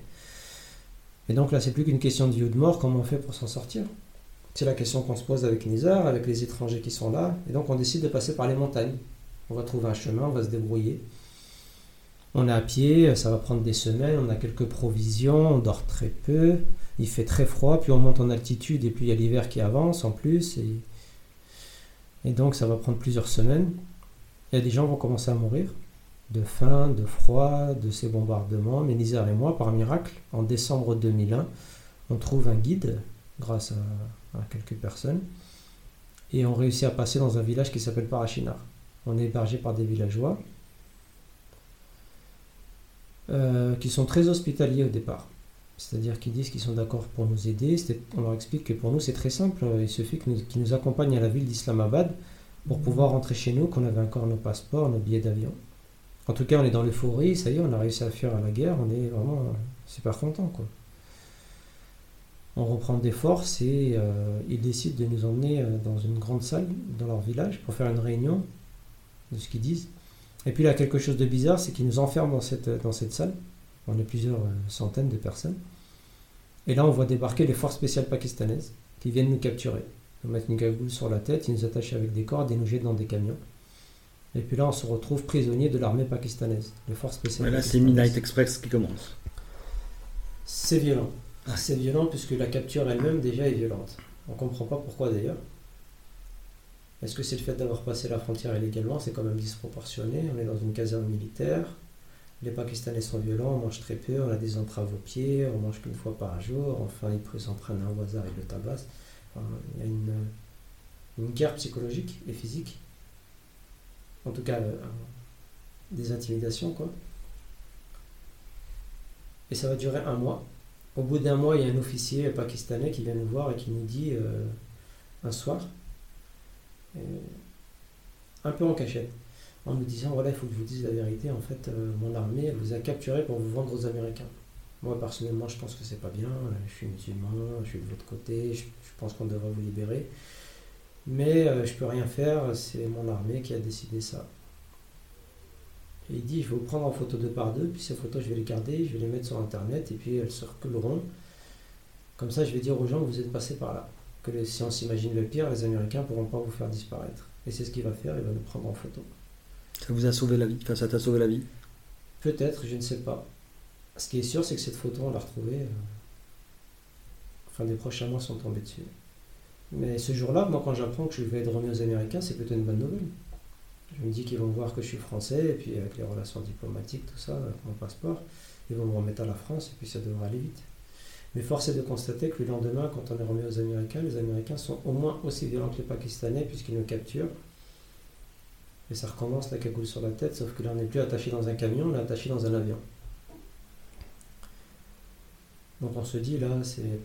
Et donc là, c'est plus qu'une question de vie ou de mort, comment on fait pour s'en sortir? C'est la question qu'on se pose avec Nizar, avec les étrangers qui sont là. Et donc on décide de passer par les montagnes. On va trouver un chemin, on va se débrouiller. On est à pied, ça va prendre des semaines, on a quelques provisions, on dort très peu, il fait très froid, puis on monte en altitude et puis il y a l'hiver qui avance en plus. Et, et donc ça va prendre plusieurs semaines. Il y a des gens qui vont commencer à mourir de faim, de froid, de ces bombardements. Nizar et moi, par miracle, en décembre 2001, on trouve un guide grâce à, quelques personnes et on réussit à passer dans un village qui s'appelle Parachinar. On est hébergé par des villageois euh, qui sont très hospitaliers au départ. C'est-à-dire qu'ils disent qu'ils sont d'accord pour nous aider. On leur explique que pour nous c'est très simple. Il suffit qu'ils nous accompagnent à la ville d'Islamabad pour pouvoir rentrer chez nous, qu'on avait encore nos passeports, nos billets d'avion. En tout cas, on est dans l'euphorie, ça y est, on a réussi à fuir la guerre, on est vraiment super content, quoi. On reprend des forces et euh, ils décident de nous emmener euh, dans une grande salle dans leur village pour faire une réunion de ce qu'ils disent. Et puis là, quelque chose de bizarre, c'est qu'ils nous enferment dans cette, dans cette salle. On est plusieurs euh, centaines de personnes. Et là, on voit débarquer les forces spéciales pakistanaises qui viennent nous capturer. Ils nous mettent une gagoule sur la tête, ils nous attachent avec des cordes et nous jettent dans des camions. Et puis là, on se retrouve prisonniers de l'armée pakistanaise, les forces spéciales. là, c'est Midnight Express qui commence. C'est violent. C'est violent puisque la capture elle-même déjà est violente. On ne comprend pas pourquoi d'ailleurs. Est-ce que c'est le fait d'avoir passé la frontière illégalement? C'est quand même disproportionné. On est dans une caserne militaire. Les Pakistanais sont violents, on mange très peu, on a des entraves aux pieds, on mange qu'une fois par jour. Enfin, ils s'en prennent un au hasard et le tabassent. il y a une, une guerre psychologique et physique. En tout cas, euh, des intimidations, quoi. Et ça va durer un mois. Au bout d'un mois, il y a un officier pakistanais qui vient nous voir et qui nous dit euh, un soir, euh, un peu en cachette, en nous disant voilà, il faut que je vous dise la vérité, en fait, mon armée vous a capturé pour vous vendre aux Américains. Moi, personnellement, je pense que c'est pas bien, je suis musulman, je suis de l'autre côté, je, pense qu'on devrait vous libérer. Mais je peux rien faire, c'est mon armée qui a décidé ça. Et il dit, je vais vous prendre en photo deux par deux, puis ces photos, je vais les garder, je vais les mettre sur Internet, et puis elles circuleront. Comme ça, je vais dire aux gens que vous êtes passés par là. Que si on s'imagine le pire, les Américains ne pourront pas vous faire disparaître. Et c'est ce qu'il va faire, il va nous prendre en photo. Ça vous a sauvé la vie Enfin, ça t'a sauvé la vie? Peut-être, je ne sais pas. Ce qui est sûr, c'est que cette photo, on l'a retrouvée. Euh, enfin, des prochains mois sont tombés dessus. Mais ce jour-là, moi, quand j'apprends que je vais être remis aux Américains, c'est plutôt une bonne nouvelle. Je me dis qu'ils vont voir que je suis français, et puis avec les relations diplomatiques, tout ça, avec mon passeport, ils vont me remettre à la France, et puis ça devrait aller vite. Mais force est de constater que le lendemain, quand on est remis aux Américains, les Américains sont au moins aussi violents que les Pakistanais, puisqu'ils nous capturent. Et ça recommence la cagoule sur la tête, sauf que là, on n'est plus attaché dans un camion, on est attaché dans un avion. Donc on se dit, là, c'est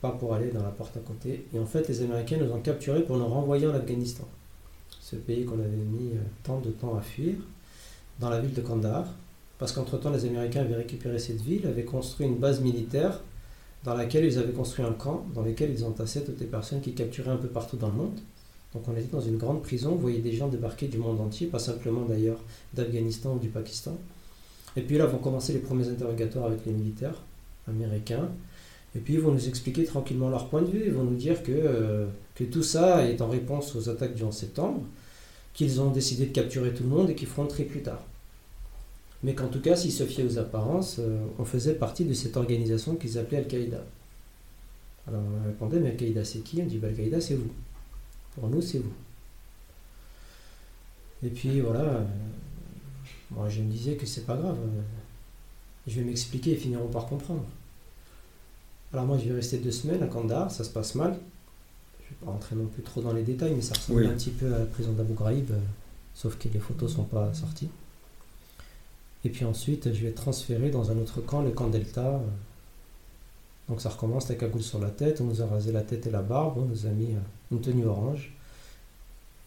pas pour aller dans la porte à côté. Et en fait, les Américains nous ont capturés pour nous renvoyer en Afghanistan ce pays qu'on avait mis euh, tant de temps à fuir, dans la ville de Kandahar, parce qu'entre-temps les Américains avaient récupéré cette ville, avaient construit une base militaire dans laquelle ils avaient construit un camp, dans lequel ils entassaient toutes les personnes qui capturaient un peu partout dans le monde. Donc on était dans une grande prison, vous voyez des gens débarquer du monde entier, pas simplement d'ailleurs d'Afghanistan ou du Pakistan. Et puis là vont commencer les premiers interrogatoires avec les militaires américains. Et puis ils vont nous expliquer tranquillement leur point de vue, ils vont nous dire que, euh, que tout ça est en réponse aux attaques du 11 septembre, qu'ils ont décidé de capturer tout le monde et qu'ils feront très plus tard. Mais qu'en tout cas, s'ils se fiaient aux apparences, euh, on faisait partie de cette organisation qu'ils appelaient Al-Qaïda. Alors on répondait, mais Al-Qaïda c'est qui? On dit, bah, Al-Qaïda c'est vous. Pour nous, c'est vous. Et puis voilà, moi je me disais que c'est pas grave. Je vais m'expliquer et finiront par comprendre. Alors moi je vais rester deux semaines à Kandahar, ça se passe mal ne vais pas rentrer non plus trop dans les détails, mais ça ressemble un petit peu à la prison d'Abu Ghraib, euh, sauf que les photos ne sont pas sorties. Et puis ensuite, je vais être transféré dans un autre camp, le camp Delta. Euh. Donc ça recommence, la cagoule sur la tête, on nous a rasé la tête et la barbe, on nous a mis euh, une tenue orange.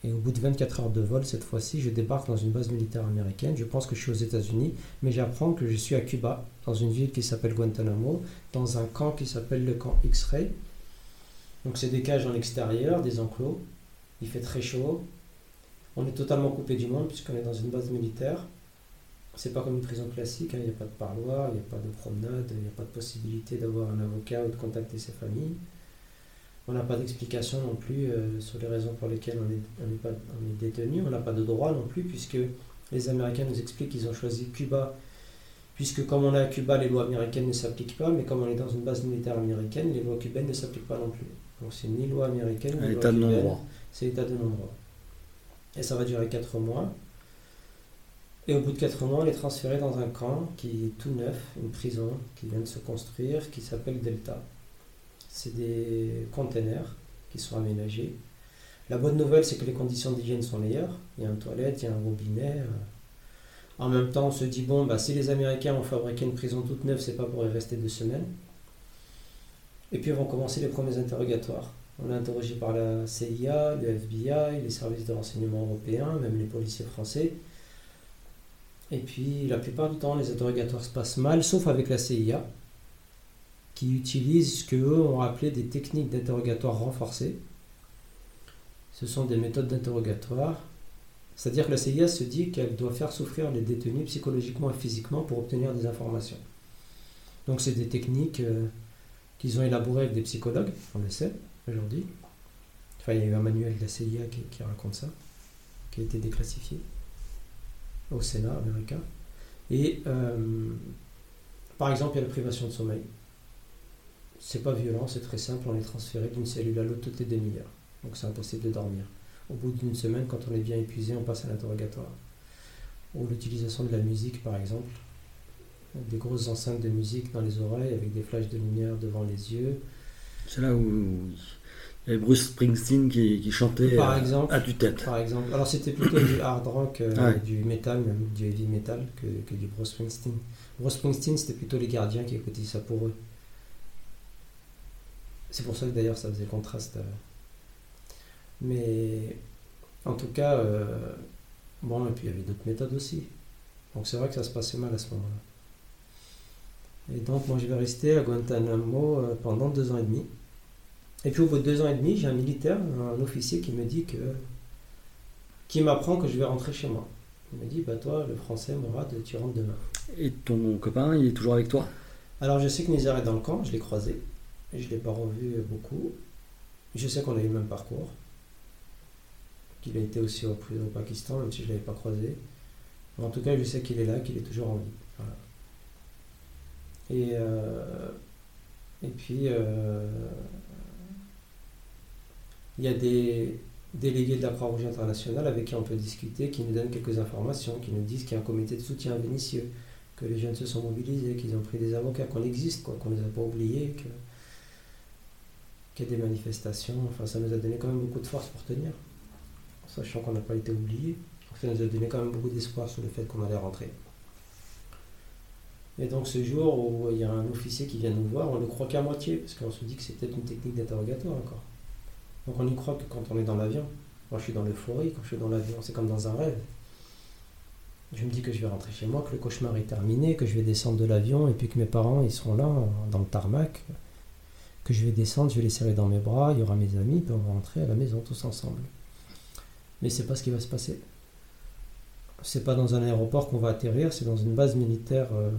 Et au bout de 24 heures de vol, cette fois-ci, je débarque dans une base militaire américaine. Je pense que je suis aux États-Unis, mais j'apprends que je suis à Cuba, dans une ville qui s'appelle Guantanamo, dans un camp qui s'appelle le camp X-Ray. Donc c'est des cages en extérieur, des enclos. Il fait très chaud. On est totalement coupé du monde puisqu'on est dans une base militaire. C'est pas comme une prison classique, hein. il n'y a pas de parloir, il n'y a pas de promenade, il n'y a pas de possibilité d'avoir un avocat ou de contacter ses familles. On n'a pas d'explication non plus euh, sur les raisons pour lesquelles on est, pas, on est détenu. On n'a pas de droit non plus puisque les Américains nous expliquent qu'ils ont choisi Cuba puisque comme on est à Cuba, les lois américaines ne s'appliquent pas, mais comme on est dans une base militaire américaine, les lois cubaines ne s'appliquent pas non plus. Donc c'est ni loi américaine, ni loi de C'est l'état de non-droit. Et ça va durer 4 mois. Et au bout de 4 mois, on est transféré dans un camp qui est tout neuf, une prison qui vient de se construire, qui s'appelle Delta. C'est des containers qui sont aménagés. La bonne nouvelle, c'est que les conditions d'hygiène sont meilleures. Il y a une toilette, il y a un robinet. En même temps, on se dit, bon, bah, si les Américains ont fabriqué une prison toute neuve, c'est pas pour y rester deux semaines. Et puis vont commencer les premiers interrogatoires. On l'a interrogé par la CIA, le FBI, les services de renseignement européens, même les policiers français. Et puis la plupart du temps, les interrogatoires se passent mal, sauf avec la CIA, qui utilise ce qu'eux ont appelé des techniques d'interrogatoire renforcées. Ce sont des méthodes d'interrogatoire. C'est-à-dire que la CIA se dit qu'elle doit faire souffrir les détenus psychologiquement et physiquement pour obtenir des informations. Donc c'est des techniques euh, qu'ils ont élaborées avec des psychologues, on le sait aujourd'hui. Enfin, il y a eu un manuel de la CIA qui, raconte ça, qui a été déclassifié au Sénat américain. Et euh, par exemple, il y a la privation de sommeil. C'est pas violent, c'est très simple, on est transféré d'une cellule à l'autre toutes les demi-heures. Donc c'est impossible de dormir. Au bout d'une semaine, quand on est bien épuisé, on passe à l'interrogatoire. Ou l'utilisation de la musique, par exemple. Des grosses enceintes de musique dans les oreilles avec des flashs de lumière devant les yeux. C'est là où il y avait Bruce Springsteen qui, chantait par exemple, à tue-tête. Par exemple. Alors c'était plutôt du hard rock, euh, du metal, du heavy metal que, que du Bruce Springsteen. Bruce Springsteen, c'était plutôt les gardiens qui écoutaient ça pour eux. C'est pour ça que d'ailleurs ça faisait contraste. Euh. Mais en tout cas, euh, bon, et puis il y avait d'autres méthodes aussi. Donc c'est vrai que ça se passait mal à ce moment-là. Et donc moi je vais rester à Guantanamo euh, pendant deux ans et demi. Et puis au bout de deux ans et demi, j'ai un militaire, un officier qui me dit que. qui m'apprend que je vais rentrer chez moi. Il me dit, bah toi, le français, Mourad, tu rentres demain. Et ton copain, il est toujours avec toi? Alors je sais que Nizar est dans le camp, je l'ai croisé. Je ne l'ai pas revu beaucoup. Je sais qu'on a eu le même parcours. Qu'il a été aussi au, au Pakistan, même si je ne l'avais pas croisé. en tout cas, je sais qu'il est là, qu'il est toujours en vie. Et, euh, et puis, euh, il y a des délégués de la Croix-Rouge internationale avec qui on peut discuter, qui nous donnent quelques informations, qui nous disent qu'il y a un comité de soutien à Vénitieux, que les jeunes se sont mobilisés, qu'ils ont pris des avocats, qu'on existe, qu'on ne les a pas oubliés, qu'il y a des manifestations. Enfin, ça nous a donné quand même beaucoup de force pour tenir, sachant qu'on n'a pas été oublié. Ça nous a donné quand même beaucoup d'espoir sur le fait qu'on allait rentrer. Et donc ce jour où il y a un officier qui vient nous voir, on ne le croit qu'à moitié, parce qu'on se dit que c'est peut-être une technique d'interrogatoire encore. Donc on y croit que quand on est dans l'avion. Moi je suis dans l'euphorie, quand je suis dans l'avion, c'est comme dans un rêve. Je me dis que je vais rentrer chez moi, que le cauchemar est terminé, que je vais descendre de l'avion et puis que mes parents ils seront là dans le tarmac que je vais descendre, je vais les serrer dans mes bras, il y aura mes amis, puis on va rentrer à la maison tous ensemble. Mais c'est pas ce qui va se passer. C'est pas dans un aéroport qu'on va atterrir, c'est dans une base militaire euh,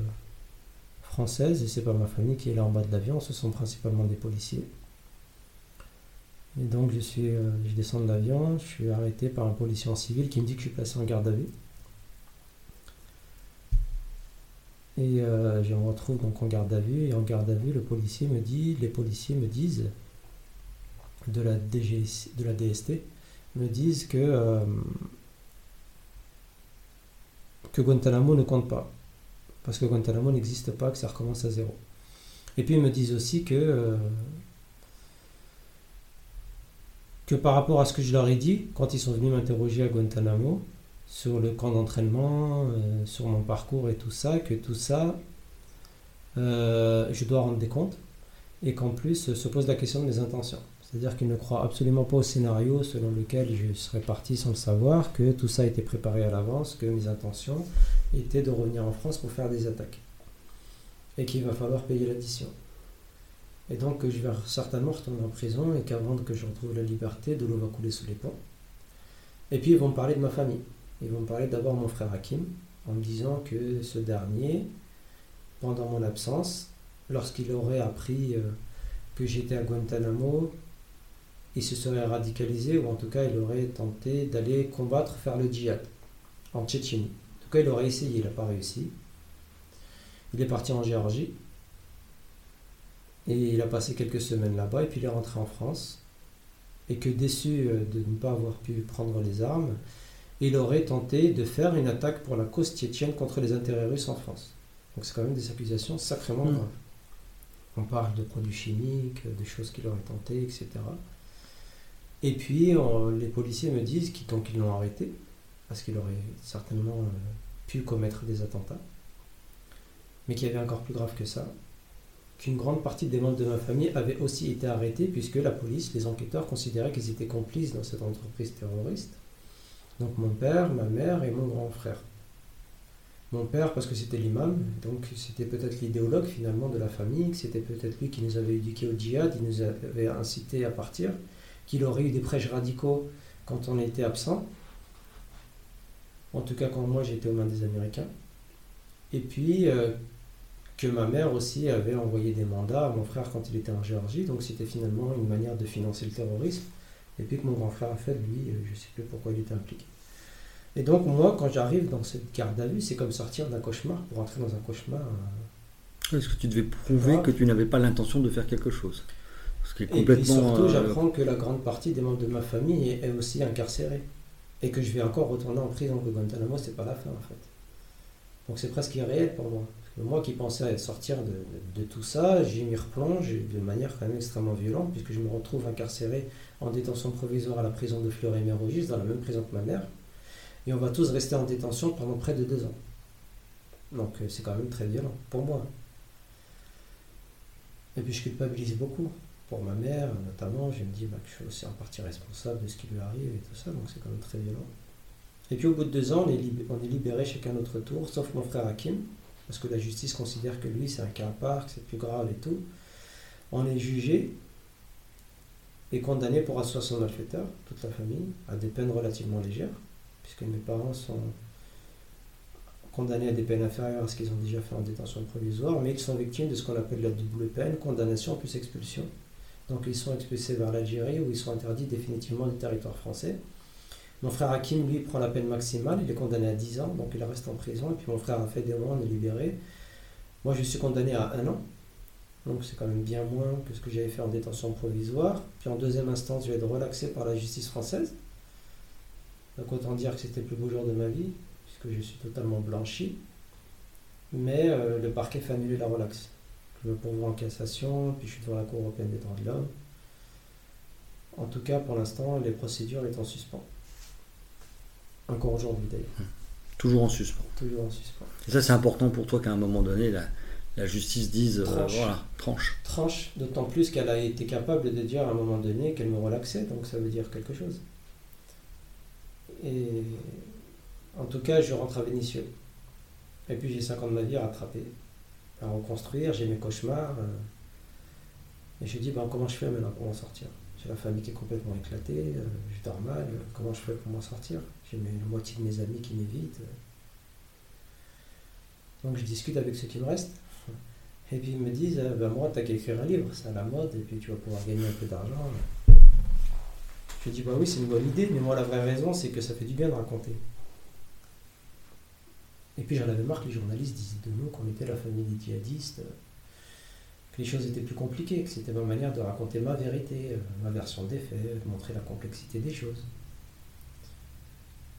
française, et c'est pas ma famille qui est là en bas de l'avion, ce sont principalement des policiers. Et donc je suis, euh, je descends de l'avion, je suis arrêté par un policier en civil qui me dit que je suis placé en garde à vue. Et euh, je me retrouve donc en garde à vue. Et en garde à vue, le policier me dit, les policiers me disent, de la, DST, me disent que, euh, que Guantanamo ne compte pas. Parce que Guantanamo n'existe pas, que ça recommence à zéro. Et puis ils me disent aussi que, euh, que par rapport à ce que je leur ai dit, quand ils sont venus m'interroger à Guantanamo, sur le camp d'entraînement, euh, sur mon parcours et tout ça, que tout ça, euh, je dois rendre des comptes et qu'en plus se pose la question de mes intentions. C'est-à-dire qu'il ne croit absolument pas au scénario selon lequel je serais parti sans le savoir, que tout ça été préparé à l'avance, que mes intentions étaient de revenir en France pour faire des attaques. Et qu'il va falloir payer l'addition. Et donc je vais certainement retourner en prison et qu'avant que je retrouve la liberté, de l'eau va couler sous les ponts. Et puis ils vont me parler de ma famille. Ils vont parler d'abord mon frère Hakim, en me disant que ce dernier, pendant mon absence, lorsqu'il aurait appris euh, que j'étais à Guantanamo, il se serait radicalisé, ou en tout cas il aurait tenté d'aller combattre, faire le djihad en Tchétchénie. En tout cas, il aurait essayé, il n'a pas réussi. Il est parti en Géorgie. Et il a passé quelques semaines là-bas, et puis il est rentré en France. Et que déçu euh, de ne pas avoir pu prendre les armes, il aurait tenté de faire une attaque pour la cause tchétchène contre les intérêts russes en France. Donc c'est quand même des accusations sacrément hmm. graves. On parle de produits chimiques, de choses qu'il aurait tenté, etc. Et puis les policiers me disent qu'ils qu'ils l'ont arrêté, parce qu'il aurait certainement euh, pu commettre des attentats, mais qu'il y avait encore plus grave que ça, qu'une grande partie des membres de ma famille avaient aussi été arrêtés puisque la police, les enquêteurs considéraient qu'ils étaient complices dans cette entreprise terroriste. Donc mon père, ma mère et mon grand frère. Mon père parce que c'était l'imam, donc c'était peut-être l'idéologue finalement de la famille, c'était peut-être lui qui nous avait éduqués au djihad, il nous avait incité à partir, qu'il aurait eu des prêches radicaux quand on était absent, en tout cas quand moi j'étais aux mains des Américains. Et puis euh, que ma mère aussi avait envoyé des mandats à mon frère quand il était en Géorgie, donc c'était finalement une manière de financer le terrorisme. Et puis que mon grand frère a fait, lui, euh, je ne sais plus pourquoi il était impliqué. Et donc moi, quand j'arrive dans cette garde à vue, c'est comme sortir d'un cauchemar pour entrer dans un cauchemar. Euh, Est-ce que tu devais prouver que tu n'avais pas l'intention de faire quelque chose? Ce qui est complètement, Et puis surtout, j'apprends que la grande partie des membres de ma famille est, aussi incarcérée. Et que je vais encore retourner en prison. Que Guantanamo, c'est pas la fin en fait. Donc c'est presque irréel pour moi. Moi qui pensais sortir de, tout ça, j'y m'y replonge de manière quand même extrêmement violente, puisque je me retrouve incarcéré en détention provisoire à la prison de Fleury-Mérogis, dans la même prison que ma mère. Et on va tous rester en détention pendant près de deux ans. Donc euh, c'est quand même très violent, pour moi. Et puis je culpabilise beaucoup. Pour ma mère, notamment, je me dis bah, que je suis aussi en partie responsable de ce qui lui arrive et tout ça, donc c'est quand même très violent. Et puis au bout de deux ans, on est, on est libéré chacun notre tour, sauf mon frère Hakim, parce que la justice considère que lui, c'est un cas à part, que c'est plus grave et tout. On est jugé et condamné pour association malfaiteur, toute la famille, à des peines relativement légères, puisque mes parents sont condamnés à des peines inférieures à ce qu'ils ont déjà fait en détention provisoire, mais ils sont victimes de ce qu'on appelle la double peine, condamnation plus expulsion. Donc ils sont expulsés vers l'Algérie où ils sont interdits définitivement du territoire français. Mon frère Hakim, lui, prend la peine maximale, il est condamné à 10 ans, donc il reste en prison. Et puis mon frère a fait des mois, on est libéré. Moi, je suis condamné à 1 an, donc c'est quand même bien moins que ce que j'avais fait en détention provisoire. Puis en deuxième instance, je vais être relaxé par la justice française. Donc autant dire que c'était le plus beau jour de ma vie, puisque je suis totalement blanchi. Mais euh, le parquet fait annuler la relaxe. Je me pourvois en cassation, puis je suis devant la Cour européenne des droits de l'homme. En tout cas, pour l'instant, les procédures sont en suspens. Encore aujourd'hui d'ailleurs. Toujours en suspens. Toujours en suspens. Et ça, c'est important pour toi qu'à un moment donné, la, la justice dise euh, tranche. voilà, tranche. Tranche, d'autant plus qu'elle a été capable de dire à un moment donné qu'elle me relaxait, donc ça veut dire quelque chose. Et en tout cas, je rentre à Vénissieux. Et puis j'ai 5 ans de ma vie à rattraper, à reconstruire, j'ai mes cauchemars. Euh, et je dis, ben, comment je fais maintenant pour m'en sortir? J'ai la famille qui est complètement éclatée, euh, je dors mal, comment je fais pour m'en sortir? J'ai la moitié de mes amis qui m'évitent. Donc je discute avec ceux qui me restent. Et puis ils me disent, ben moi, t'as qu'à écrire un livre, c'est à la mode, et puis tu vas pouvoir gagner un peu d'argent. Je dis, bah oui, c'est une bonne idée, mais moi, la vraie raison, c'est que ça fait du bien de raconter. Et puis j'en avais marre que les journalistes disaient de nous qu'on était la famille des djihadistes, que les choses étaient plus compliquées, que c'était ma manière de raconter ma vérité, ma version des faits, de montrer la complexité des choses.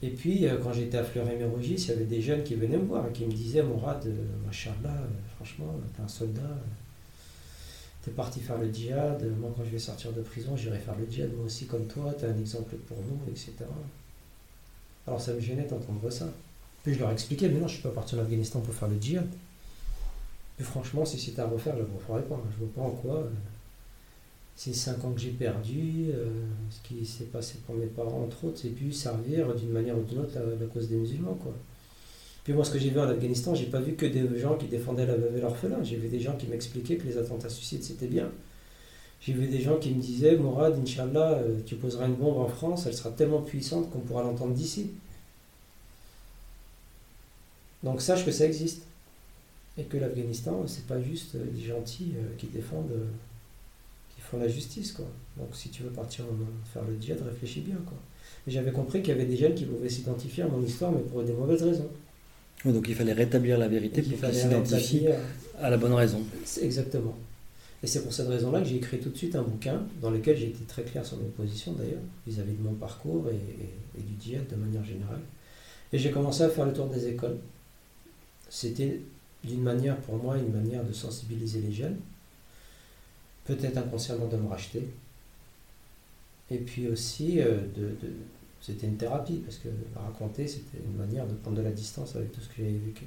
Et puis, euh, quand j'étais à Fleury-Mérogis, il y avait des jeunes qui venaient me voir et qui me disaient Mourad, euh, machallah, euh, franchement, t'es un soldat, t'es parti faire le djihad, moi quand je vais sortir de prison, j'irai faire le djihad, moi aussi comme toi, t'es un exemple pour nous, etc. Alors ça me gênait d'entendre ça. Puis je leur expliquais, mais non, je suis pas parti en Afghanistan pour faire le djihad. Mais franchement, si c'était à refaire, je ne referais pas. Je vois pas en quoi ces cinq ans que j'ai perdu, euh, ce qui s'est passé pour mes parents, entre autres, c'est pu servir d'une manière ou d'une autre la, cause des musulmans. Puis moi, ce que j'ai vu en Afghanistan, j'ai pas vu que des gens qui défendaient la veuve et l'orphelin. J'ai vu des gens qui m'expliquaient que les attentats suicides, c'était bien. J'ai vu des gens qui me disaient, Mourad, Inch'Allah, euh, tu poseras une bombe en France, elle sera tellement puissante qu'on pourra l'entendre d'ici. Donc sache que ça existe. Et que l'Afghanistan, c'est pas juste des gentils euh, qui défendent font la justice, quoi. Donc si tu veux partir faire le djihad, réfléchis bien, quoi. J'avais compris qu'il y avait des jeunes qui pouvaient s'identifier à mon histoire, mais pour des mauvaises raisons. donc il fallait rétablir la vérité pour qu'ils s'identifient à la bonne raison. Exactement. Et c'est pour cette raison-là que j'ai écrit tout de suite un bouquin dans lequel j'ai été très clair sur mes positions d'ailleurs, vis-à-vis de mon parcours et, et, du djihad de manière générale. Et j'ai commencé à faire le tour des écoles. C'était d'une manière, pour moi, une manière de sensibiliser les jeunes peut-être inconsciemment de me racheter. Et puis aussi, euh, de, c'était une thérapie, parce que raconter, c'était une manière de prendre de la distance avec tout ce que j'avais vécu.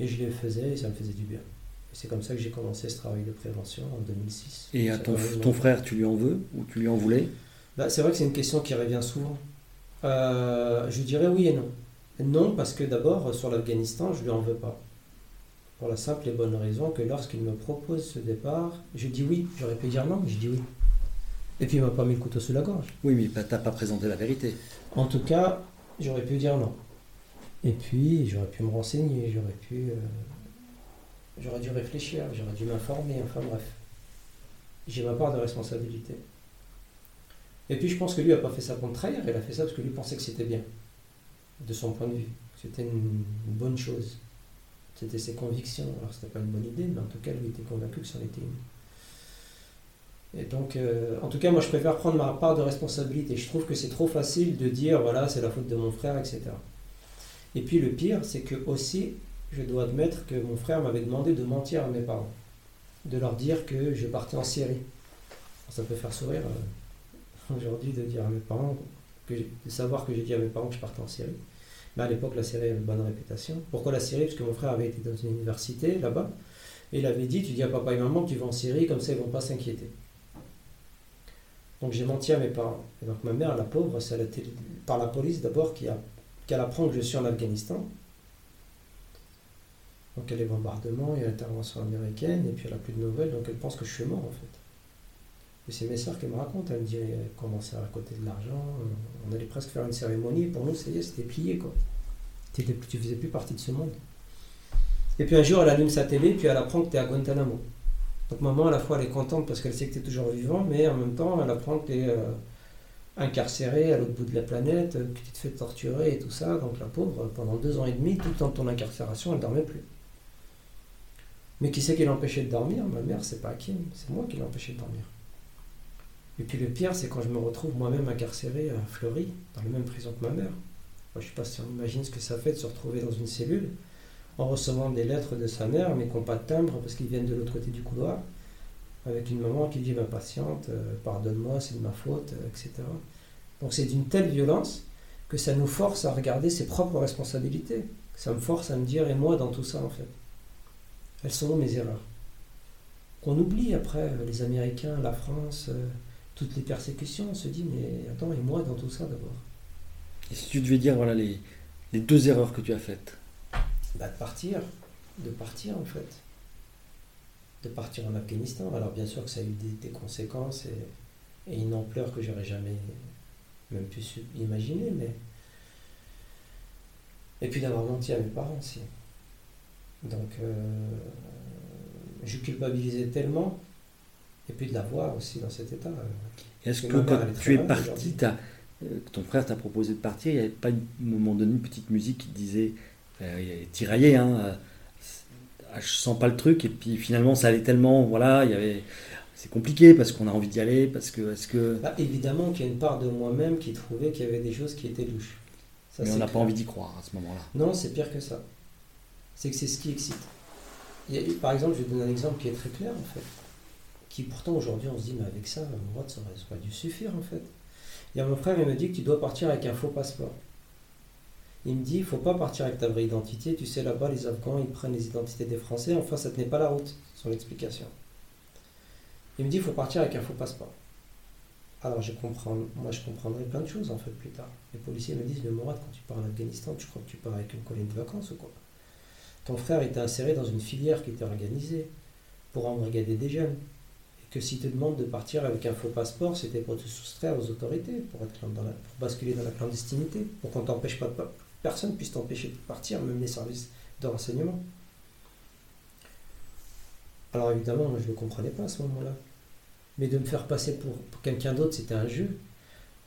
Et je le faisais et ça me faisait du bien. Et C'est comme ça que j'ai commencé ce travail de prévention en 2006. Et à ton, ton frère, tu lui en veux ou tu lui en voulais? Bah, C'est vrai que c'est une question qui revient souvent. Euh, je dirais oui et non. Non, parce que d'abord, sur l'Afghanistan, je lui en veux pas. Pour la simple et bonne raison que lorsqu'il me propose ce départ, je dis oui. J'aurais pu dire non, mais je dis oui. Et puis il m'a pas mis le couteau sous la gorge. Oui, mais tu n'as pas présenté la vérité. En tout cas, j'aurais pu dire non. Et puis, j'aurais pu me renseigner, j'aurais pu. Euh, j'aurais dû réfléchir, j'aurais dû m'informer, enfin bref. J'ai ma part de responsabilité. Et puis, je pense que lui n'a pas fait ça pour me trahir, il a fait ça parce que lui pensait que c'était bien, de son point de vue. C'était une, bonne chose. C'était ses convictions. Alors, c'était pas une bonne idée, mais en tout cas, lui était convaincu que c'en était une. Et donc, euh, en tout cas, moi, je préfère prendre ma part de responsabilité. Je trouve que c'est trop facile de dire, voilà, c'est la faute de mon frère, etc. Et puis le pire, c'est que aussi, je dois admettre que mon frère m'avait demandé de mentir à mes parents, de leur dire que je partais en Syrie. Ça peut faire sourire euh, [LAUGHS] aujourd'hui de dire à mes parents, de savoir que j'ai dit à mes parents que je partais en Syrie. Mais à l'époque, la Syrie avait une bonne réputation. Pourquoi la Syrie Parce que mon frère avait été dans une université là-bas, et il avait dit, tu dis à papa et maman que tu vas en Syrie, comme ça ils ne vont pas s'inquiéter. Donc j'ai menti à mes parents. Et donc ma mère, la pauvre, c'est par la police d'abord a qu'elle apprend que je suis en Afghanistan. Donc elle est bombardements, il y a l'intervention américaine, et puis elle n'a plus de nouvelles, donc elle pense que je suis mort en fait. Et c'est mes soeurs qui me racontent, elles me disent comment ça à côté de l'argent, on allait presque faire une cérémonie, pour nous ça y est, c'était plié quoi. Tu ne faisais plus partie de ce monde. Et puis un jour elle allume sa télé, puis elle apprend que tu es à Guantanamo. Donc maman à la fois elle est contente parce qu'elle sait que tu es toujours vivant, mais en même temps elle apprend que tu es... Euh, incarcéré à l'autre bout de la planète, que tu te fais torturer et tout ça. Donc la pauvre, pendant deux ans et demi, tout le temps de ton incarcération, elle ne dormait plus. Mais qui c'est qui l'empêchait de dormir? Ma mère, c'est pas Kim, c'est moi qui l'ai empêché de dormir. Et puis le pire, c'est quand je me retrouve moi-même incarcéré à Fleury, dans la même prison que ma mère. Je ne sais pas si on imagine ce que ça fait de se retrouver dans une cellule en recevant des lettres de sa mère, mais qui n'ont pas de timbre parce qu'ils viennent de l'autre côté du couloir avec une maman qui dit ma patiente, euh, pardonne-moi, c'est de ma faute, euh, etc. Donc c'est d'une telle violence que ça nous force à regarder ses propres responsabilités. Ça me force à me dire, et moi dans tout ça en fait Elles sont mes erreurs Qu'on oublie après euh, les Américains, la France, toutes les persécutions, on se dit, mais attends, et moi dans tout ça d'abord Et si tu devais dire voilà, les, les deux erreurs que tu as faites bah, De partir, de partir en fait de partir en Afghanistan. Alors bien sûr que ça a eu des, conséquences et, une ampleur que j'aurais jamais même pu imaginer, mais... Et puis d'avoir menti à mes parents aussi. Donc euh, je culpabilisais tellement, et puis de la voir aussi dans cet état. Est-ce que quand tu es parti, euh, ton frère t'a proposé de partir, il n'y avait pas à un moment donné une petite musique qui disait, euh, tiraillé, hein, ah, je sens pas le truc et puis finalement ça allait tellement voilà il y avait c'est compliqué parce qu'on a envie d'y aller parce que est-ce que bah, évidemment qu'il y a une part de moi-même qui trouvait qu'il y avait des choses qui étaient louches. Mais on n'a pas envie d'y croire à ce moment-là. Non c'est pire que ça. C'est que c'est ce qui excite. Par exemple je vais donner un exemple qui est très clair en fait qui pourtant aujourd'hui on se dit mais avec ça moi ça aurait dû suffire en fait il y a mon frère il me dit que tu dois partir avec un faux passeport il me dit, il faut pas partir avec ta vraie identité. Tu sais, là-bas, les Afghans, ils prennent les identités des Français. Enfin, ça ne tenait pas la route, son explication. Il me dit, il faut partir avec un faux passeport. Alors, je comprends, moi, je comprendrai plein de choses, en fait, plus tard. Les policiers me disent, mais Mourad, quand tu pars en Afghanistan, tu crois que tu pars avec une colonie de vacances ou quoi? Ton frère était inséré dans une filière qui était organisée pour embrigader des jeunes. Que si tu demandes de partir avec un faux passeport, c'était pour te soustraire aux autorités, pour, pour basculer dans la clandestinité, pour qu'on t'empêche pas de personne puisse t'empêcher de partir, même les services de renseignement. Alors évidemment, je ne le comprenais pas à ce moment-là. Mais de me faire passer pour, quelqu'un d'autre, c'était un jeu.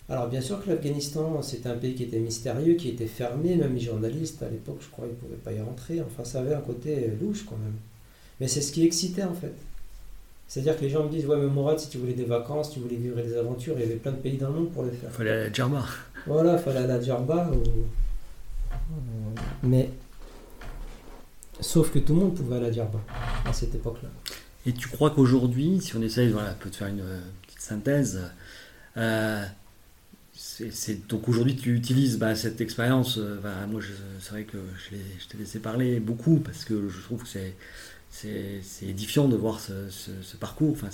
Alors bien sûr que l'Afghanistan, c'était un pays qui était mystérieux, qui était fermé, même les journalistes à l'époque, je crois, ils ne pouvaient pas y rentrer. Enfin, ça avait un côté louche quand même. Mais c'est ce qui excitait en fait. C'est-à-dire que les gens me disent, ouais mais Mourad, si tu voulais des vacances, tu voulais vivre des aventures, il y avait plein de pays dans le monde pour le faire. Il fallait aller à Djerba. Voilà, il fallait aller à Djerba ou mais sauf que tout le monde pouvait aller à Djerba à cette époque-là. Et tu crois qu'aujourd'hui, si on essaye voilà, de faire une euh, petite synthèse, euh, donc aujourd'hui tu utilises bah, cette expérience. Euh, bah, moi, c'est vrai que je, t'ai laissé parler beaucoup parce que je trouve que c'est, c'est édifiant de voir ce, ce, parcours. Enfin,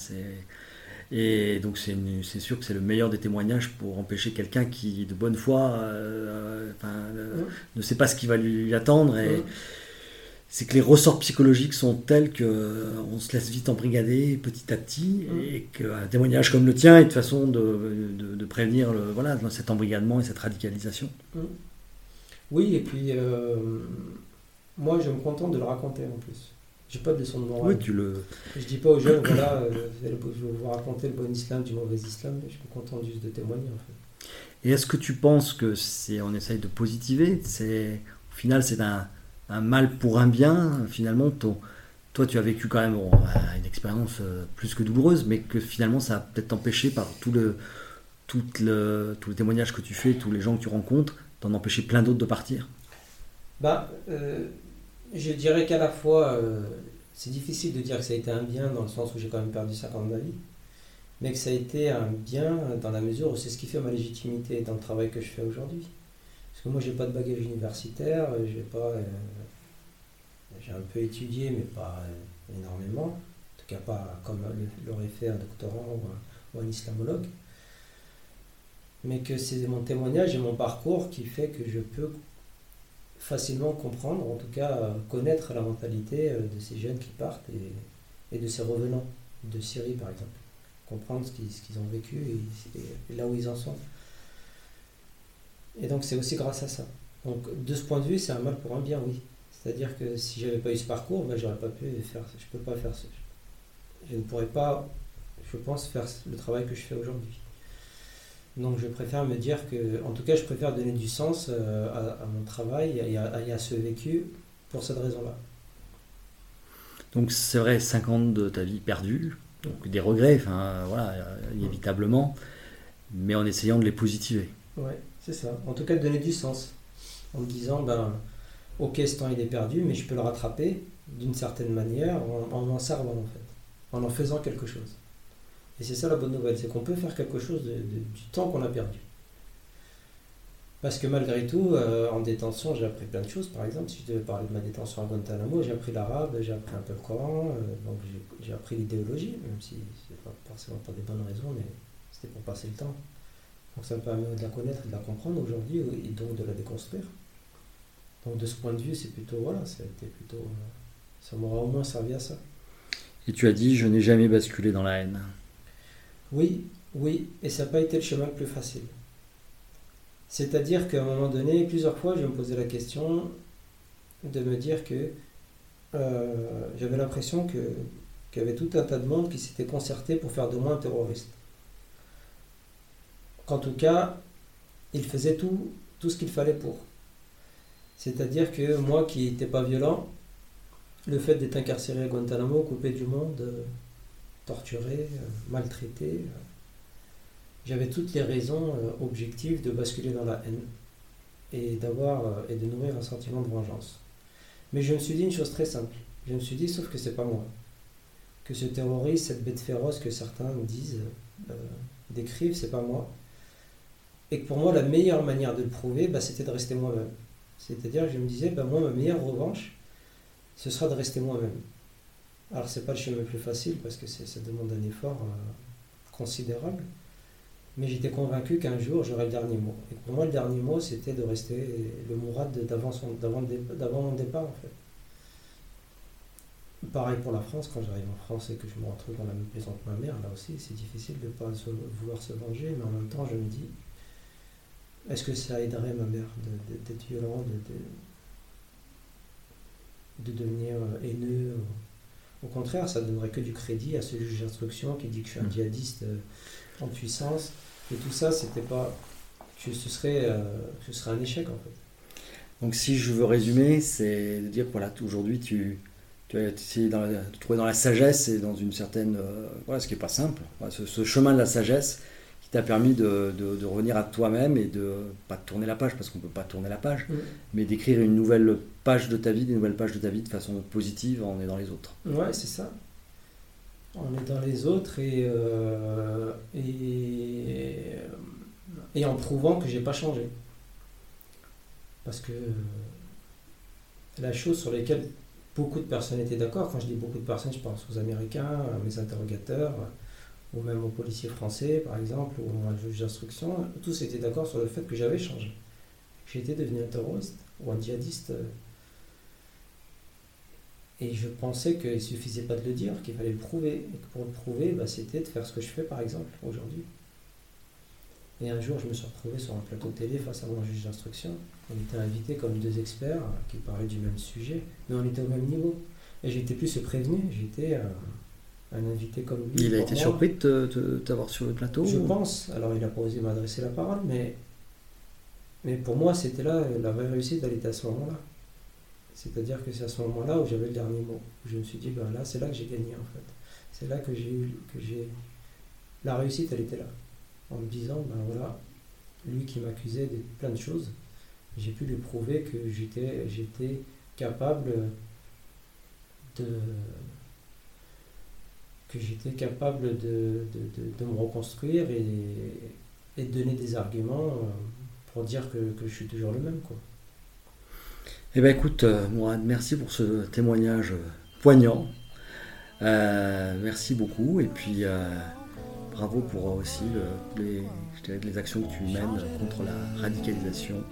et donc c'est sûr que c'est le meilleur des témoignages pour empêcher quelqu'un qui, de bonne foi, euh, euh, ne sait pas ce qui va lui attendre. Et c'est que les ressorts psychologiques sont tels qu'on euh, se laisse vite embrigader petit à petit, et qu'un témoignage comme le tien est une façon de, de, prévenir le, voilà, cet embrigadement et cette radicalisation. Oui, et puis moi je me contente de le raconter en plus. J'ai pas de leçon de morale. Oui, tu le... Je dis pas aux jeunes, voilà, euh, je vais vous raconter le bon islam du mauvais islam, je me contente juste de témoigner en fait. Et est-ce que tu penses que c'est, on essaye de positiver, c'est, au final c'est un, un, mal pour un bien, finalement, ton, toi tu as vécu quand même une expérience euh, plus que douloureuse, mais que finalement ça a peut-être empêché par tout le, tout le, tout le témoignage que tu fais, tous les gens que tu rencontres, d'en empêcher plein d'autres de partir? Bah, euh, je dirais qu'à la fois, euh, c'est difficile de dire que ça a été un bien dans le sens où j'ai quand même perdu 5 ans de ma vie, mais que ça a été un bien dans la mesure où c'est ce qui fait ma légitimité dans le travail que je fais aujourd'hui. Parce que moi, j'ai pas de bagage universitaire, j'ai pas, euh, j'ai un peu étudié, mais pas euh, énormément, en tout cas pas comme l'aurait fait un doctorant ou un islamologue mais que c'est mon témoignage et mon parcours qui fait que je peux facilement comprendre, en tout cas euh, connaître la mentalité euh, de ces jeunes qui partent et, de ces revenants de Syrie par exemple. Comprendre ce qu'ils ont vécu et, là où ils en sont. Et donc c'est aussi grâce à ça. Donc de ce point de vue, c'est un mal pour un bien, oui. C'est-à-dire que si j'avais pas eu ce parcours, ben, j'aurais pas pu faire. Je peux pas faire. Je ne pourrais pas, je pense, faire le travail que je fais aujourd'hui. Donc je préfère me dire que, en tout cas, je préfère donner du sens euh, à, mon travail et à, ce vécu pour cette raison-là. Donc c'est vrai, 5 ans de ta vie perdue, donc des regrets, enfin voilà, inévitablement, mais en essayant de les positiver. Ouais, c'est ça. En tout cas, de donner du sens. En me disant, ben, ok, ce temps il est perdu, mais je peux le rattraper d'une certaine manière en m'en servant en fait, en en faisant quelque chose. Et c'est ça la bonne nouvelle, c'est qu'on peut faire quelque chose du temps qu'on a perdu. Parce que malgré tout, euh, en détention, j'ai appris plein de choses. Par exemple, si je devais parler de ma détention à Guantanamo, j'ai appris l'arabe, j'ai appris un peu le Coran, euh, donc j'ai appris l'idéologie, même si c'est pas forcément pour des bonnes raisons, mais c'était pour passer le temps. Donc ça me permet de la connaître et de la comprendre aujourd'hui, et donc de la déconstruire. Donc de ce point de vue, c'est plutôt, voilà, ça plutôt, euh, ça m'aura au moins servi à ça. Et tu as dit, je n'ai jamais basculé dans la haine. Oui, oui, et ça n'a pas été le chemin le plus facile. C'est-à-dire qu'à un moment donné, plusieurs fois, je me posais la question de me dire que euh, j'avais l'impression qu'il y avait tout un tas de monde qui s'était concerté pour faire de moi un terroriste. Qu'en tout cas, il faisait tout, tout ce qu'il fallait pour. C'est-à-dire que moi qui n'étais pas violent, le fait d'être incarcéré à Guantanamo, coupé du monde, torturé, euh, maltraité. Euh. J'avais toutes les raisons euh, objectives de basculer dans la haine et d'avoir et de nourrir un sentiment de vengeance. Mais je me suis dit une chose très simple. Je me suis dit, sauf que c'est pas moi. Que ce terroriste, cette bête féroce que certains disent, décrivent, c'est pas moi. Et que pour moi, la meilleure manière de le prouver, bah, c'était de rester moi-même. C'est-à-dire que je me disais, bah, moi, ma meilleure revanche, ce sera de rester moi-même. Alors, c'est pas le chemin le plus facile parce que ça demande un effort euh, considérable. Mais j'étais convaincu qu'un jour, j'aurais le dernier mot. Et pour moi, le dernier mot, c'était de rester le Mourad d'avant mon départ, en fait. Pareil pour la France, quand j'arrive en France et que je me retrouve dans la même maison que ma mère, là aussi, c'est difficile de ne pas vouloir se venger, mais en même temps, je me dis, est-ce que ça aiderait ma mère d'être violent, de, de, devenir haineux au contraire, ça donnerait que du crédit à ce juge d'instruction qui dit que je suis un mm. djihadiste euh, en puissance. Et tout ça, c'était pas. Que ce serait, euh, ce serait un échec en fait. Donc si je veux résumer, c'est de dire voilà, aujourd'hui tu, tu as essayé de trouver dans la sagesse et dans une certaine. Euh, voilà, ce qui n'est pas simple. ce, chemin de la sagesse qui t'a permis de, de, revenir à toi-même et de pas tourner la page parce qu'on ne peut pas tourner la page, mais d'écrire une nouvelle page de ta vie, des nouvelles pages de ta vie de façon positive en dans les autres. Ouais, c'est ça. On est dans les autres et, euh, et, et, en prouvant que j'ai pas changé. Parce que la chose sur laquelle beaucoup de personnes étaient d'accord. Quand je dis beaucoup de personnes, je pense aux Américains, à mes interrogateurs, ou même aux policiers français, par exemple, ou à juge d'instruction. Tous étaient d'accord sur le fait que j'avais changé. J'étais devenu un terroriste ou un djihadiste. Et je pensais qu'il ne suffisait pas de le dire, qu'il fallait le prouver. Et que pour le prouver, bah, c'était de faire ce que je fais, par exemple, aujourd'hui. Et un jour, je me suis retrouvé sur un plateau télé face à mon juge d'instruction. On était invités comme deux experts qui parlaient du même sujet, mais on était au même niveau. Et j'étais plus prévenu, j'étais un, invité comme lui. Il a été surpris de t'avoir sur le plateau Je pense. Alors, il n'a pas osé m'adresser la parole, mais, mais pour moi, c'était là, la vraie réussite, elle était à ce moment-là. C'est-à-dire que c'est à ce moment-là où j'avais le dernier mot. Où je me suis dit, ben là, c'est là que j'ai gagné, en fait. C'est là que j'ai eu. Que j'ai... La réussite, elle était là en me disant, ben voilà, lui qui m'accusait de plein de choses, j'ai pu lui prouver que j'étais, j'étais capable de que j'étais capable de, de, me reconstruire et, et, de donner des arguments euh, pour dire que, que je suis toujours le même. Quoi. Eh bien écoute, euh, Mourad, merci pour ce témoignage poignant. Euh, merci beaucoup. Et puis bravo pour aussi les, les actions que tu mènes contre la radicalisation.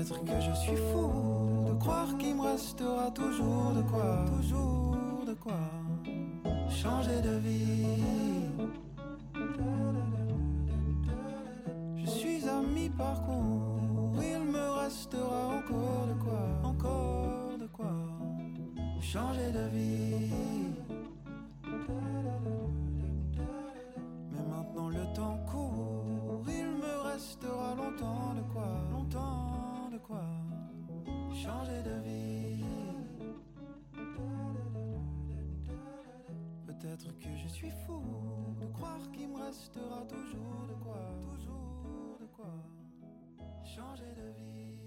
Peut-être que je suis fou de croire qu'il me restera toujours de quoi, toujours de quoi changer de vie. Je suis à mi-parcours, il me restera encore de quoi, encore de quoi changer de vie. Mais maintenant le temps court, il me restera longtemps de quoi, longtemps changer de vie. Peut-être que je suis fou de croire qu'il me restera toujours de quoi, toujours de quoi changer de vie.